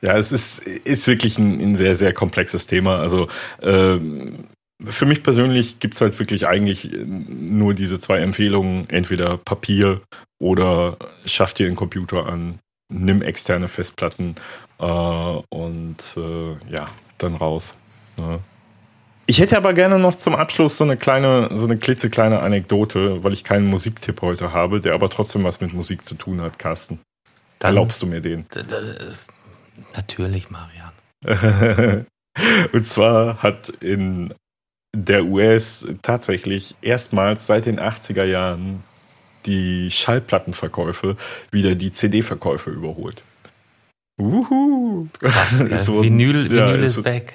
Ja, es ist, ist wirklich ein, ein sehr, sehr komplexes Thema. Also ähm, für mich persönlich gibt's halt wirklich eigentlich nur diese zwei Empfehlungen. Entweder Papier oder schaff dir einen Computer an, nimm externe Festplatten äh, und äh, ja, dann raus. Ne? Ich hätte aber gerne noch zum Abschluss so eine kleine, so eine klitzekleine Anekdote, weil ich keinen Musiktipp heute habe, der aber trotzdem was mit Musik zu tun hat, Carsten. dann Erlaubst du mir den? Natürlich, Marian. [laughs] Und zwar hat in der US tatsächlich erstmals seit den 80er Jahren die Schallplattenverkäufe wieder die CD-Verkäufe überholt. Uhu. Krass? [laughs] Es wurden- Vinyl, ja, Vinyl es- ist weg.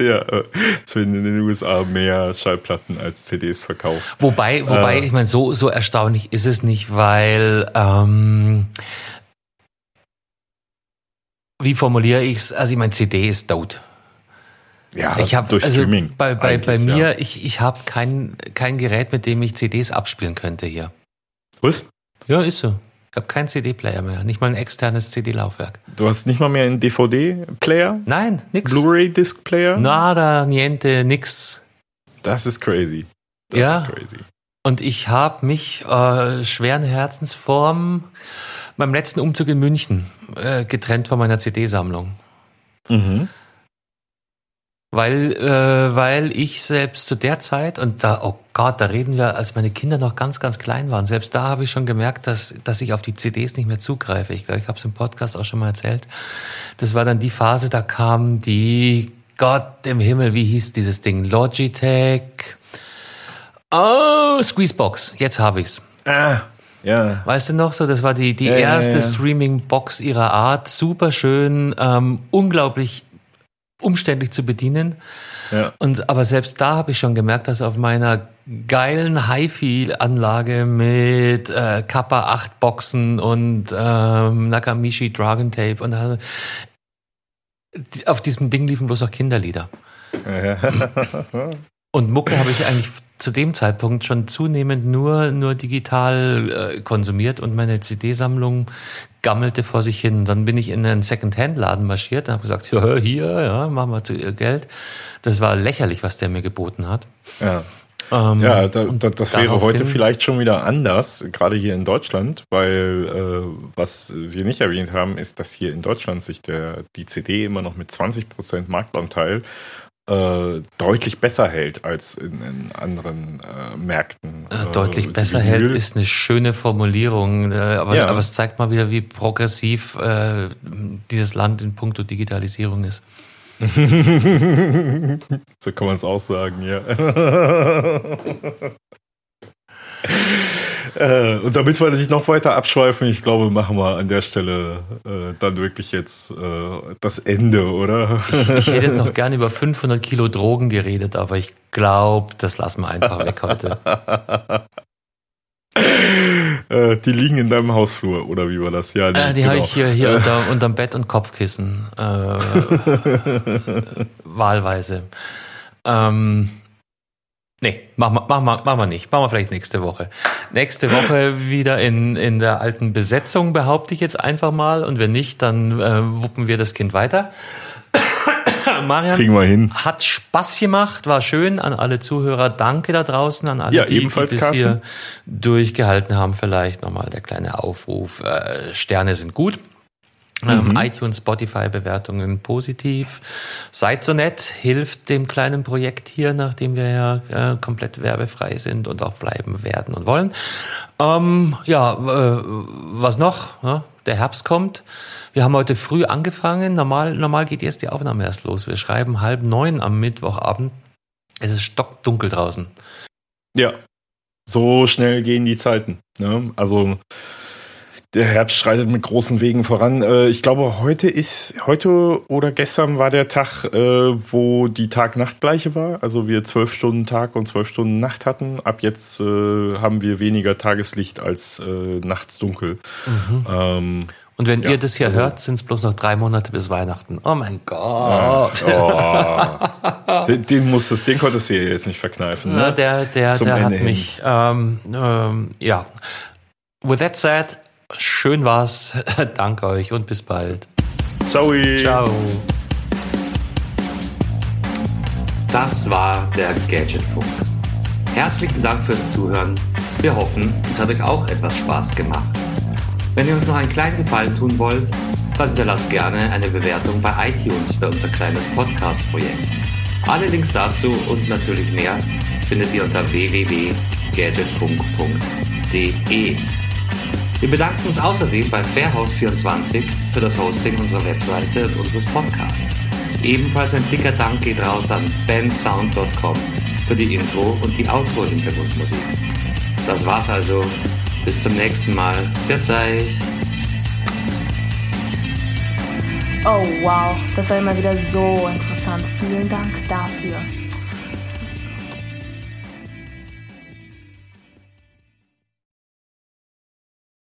Ja, äh, es werden in den USA mehr Schallplatten als CDs verkauft. Wobei, wobei, Äh. ich meine, so, so erstaunlich ist es nicht, weil, ähm, wie formuliere ich's? Also ich meine, CD ist tot. Ja, Ich habe durch also Streaming. bei, bei, bei mir, Ja. ich, ich habe kein, kein Gerät, mit dem ich CDs abspielen könnte hier. Was? Ja, ist so. Ich habe keinen CD-Player mehr, nicht mal ein externes CD-Laufwerk. Du hast nicht mal mehr einen DVD-Player? Nein, nix. Blu-ray-Disc-Player? Nada, niente, nix. Das ist crazy. Das Ja. ist crazy. Und ich habe mich äh, schweren Herzensform beim letzten Umzug in München äh, getrennt von meiner CD-Sammlung. Mhm. Weil, äh, weil ich selbst zu der Zeit, und da, oh Gott, da reden wir, als meine Kinder noch ganz, ganz klein waren, selbst da habe ich schon gemerkt, dass, dass ich auf die CDs nicht mehr zugreife. Ich glaube, ich habe es im Podcast auch schon mal erzählt. Das war dann die Phase, da kam die, Gott im Himmel, wie hieß dieses Ding? Logitech. Oh, Squeezebox, jetzt habe ich's. Ah, ja. Weißt du noch so, das war die, die Ja, ja, erste ja. Streaming-Box ihrer Art. Super schön, ähm, unglaublich umständlich zu bedienen. Ja. Und aber selbst da habe ich schon gemerkt, dass auf meiner geilen HiFi-Anlage mit äh, Kappa 8 Boxen und ähm, Nakamichi Dragon Tape und also, auf diesem Ding liefen bloß auch Kinderlieder. [laughs] Und Mucke habe ich eigentlich zu dem Zeitpunkt schon zunehmend nur, nur digital äh, konsumiert und meine CD-Sammlung gammelte vor sich hin. Dann bin ich in einen Second-Hand-Laden marschiert und habe gesagt, ja, hier, ja, machen wir zu ihr Geld. Das war lächerlich, was der mir geboten hat. ja. Ähm, Ja, da, da, das wäre heute vielleicht schon wieder anders, gerade hier in Deutschland, weil äh, was wir nicht erwähnt haben, ist, dass hier in Deutschland sich der, die CD immer noch mit 20% Marktanteil äh, deutlich besser hält als in, in anderen äh, Märkten. Äh, Äh, deutlich die besser hält, ist eine schöne Formulierung, äh, aber, Ja. aber es zeigt mal wieder, wie progressiv äh, dieses Land in puncto Digitalisierung ist. [laughs] so kann man es auch sagen, ja. [laughs] Äh, Und damit wir nicht noch weiter abschweifen, ich glaube, machen wir an der Stelle äh, dann wirklich jetzt äh, das Ende, oder? Ich hätte jetzt noch gerne über 500 Kilo Drogen geredet, aber ich glaube, das lassen wir einfach weg heute. [laughs] äh, die liegen in deinem Hausflur, oder wie war das? Ja, Äh, die genau. habe ich hier, hier unter, unterm Bett und Kopfkissen. Äh, [laughs] wahlweise. Ähm, nee, machen wir, machen, wir, machen wir nicht. Machen wir vielleicht nächste Woche. Nächste Woche wieder in, in der alten Besetzung, behaupte ich jetzt einfach mal. Und wenn nicht, dann äh, wuppen wir das Kind weiter. [coughs] Marian, Kriegen wir hin. hat Spaß gemacht, war schön an alle Zuhörer. Danke da draußen an alle, Ja, die, die ebenfalls, bis Carsten. hier durchgehalten haben. Vielleicht nochmal der kleine Aufruf. Äh, Sterne sind gut. Ähm, Mhm. iTunes, Spotify-Bewertungen positiv. Seid so nett, hilft dem kleinen Projekt hier, nachdem wir ja äh, komplett werbefrei sind und auch bleiben werden und wollen. Ähm, ja, äh, was noch? Ja, der Herbst kommt. Wir haben heute früh angefangen. Normal, normal geht jetzt die Aufnahme erst los. Wir schreiben halb neun am Mittwochabend. Es ist stockdunkel draußen. Ja, so schnell gehen die Zeiten. Ne? Also der Herbst schreitet mit großen Wegen voran. Äh, Ich glaube, heute ist, heute oder gestern war der Tag, äh, wo die Tag-Nacht-Gleiche war. Also wir zwölf Stunden Tag und zwölf Stunden Nacht hatten. Ab jetzt äh, haben wir weniger Tageslicht als nachts dunkel. Ähm, Und wenn Ja, ihr das hier also- hört, sind es bloß noch drei Monate bis Weihnachten. Oh mein Gott. oh, [laughs] den, den musstest, den konntest du jetzt nicht verkneifen. Na, Ne? der der, Zum der hat hin. mich, ähm, ähm, ja. With that said, schön war's. [laughs] Danke euch und bis bald. Ciao. Ciao. Das war der Gadgetfunk. Herzlichen Dank fürs Zuhören. Wir hoffen, es hat euch auch etwas Spaß gemacht. Wenn ihr uns noch einen kleinen Gefallen tun wollt, dann hinterlasst gerne eine Bewertung bei iTunes für unser kleines Podcast-Projekt. Alle Links dazu und natürlich mehr findet ihr unter www.gadgetfunk.de. Wir bedanken uns außerdem bei Fairhouse24 für das Hosting unserer Webseite und unseres Podcasts. Ebenfalls ein dicker Dank geht raus an bensound.com für die Intro und die Outro-Hintergrundmusik. Das war's also. Bis zum nächsten Mal. Verzeih. Oh wow, das war immer wieder so interessant. Vielen Dank dafür.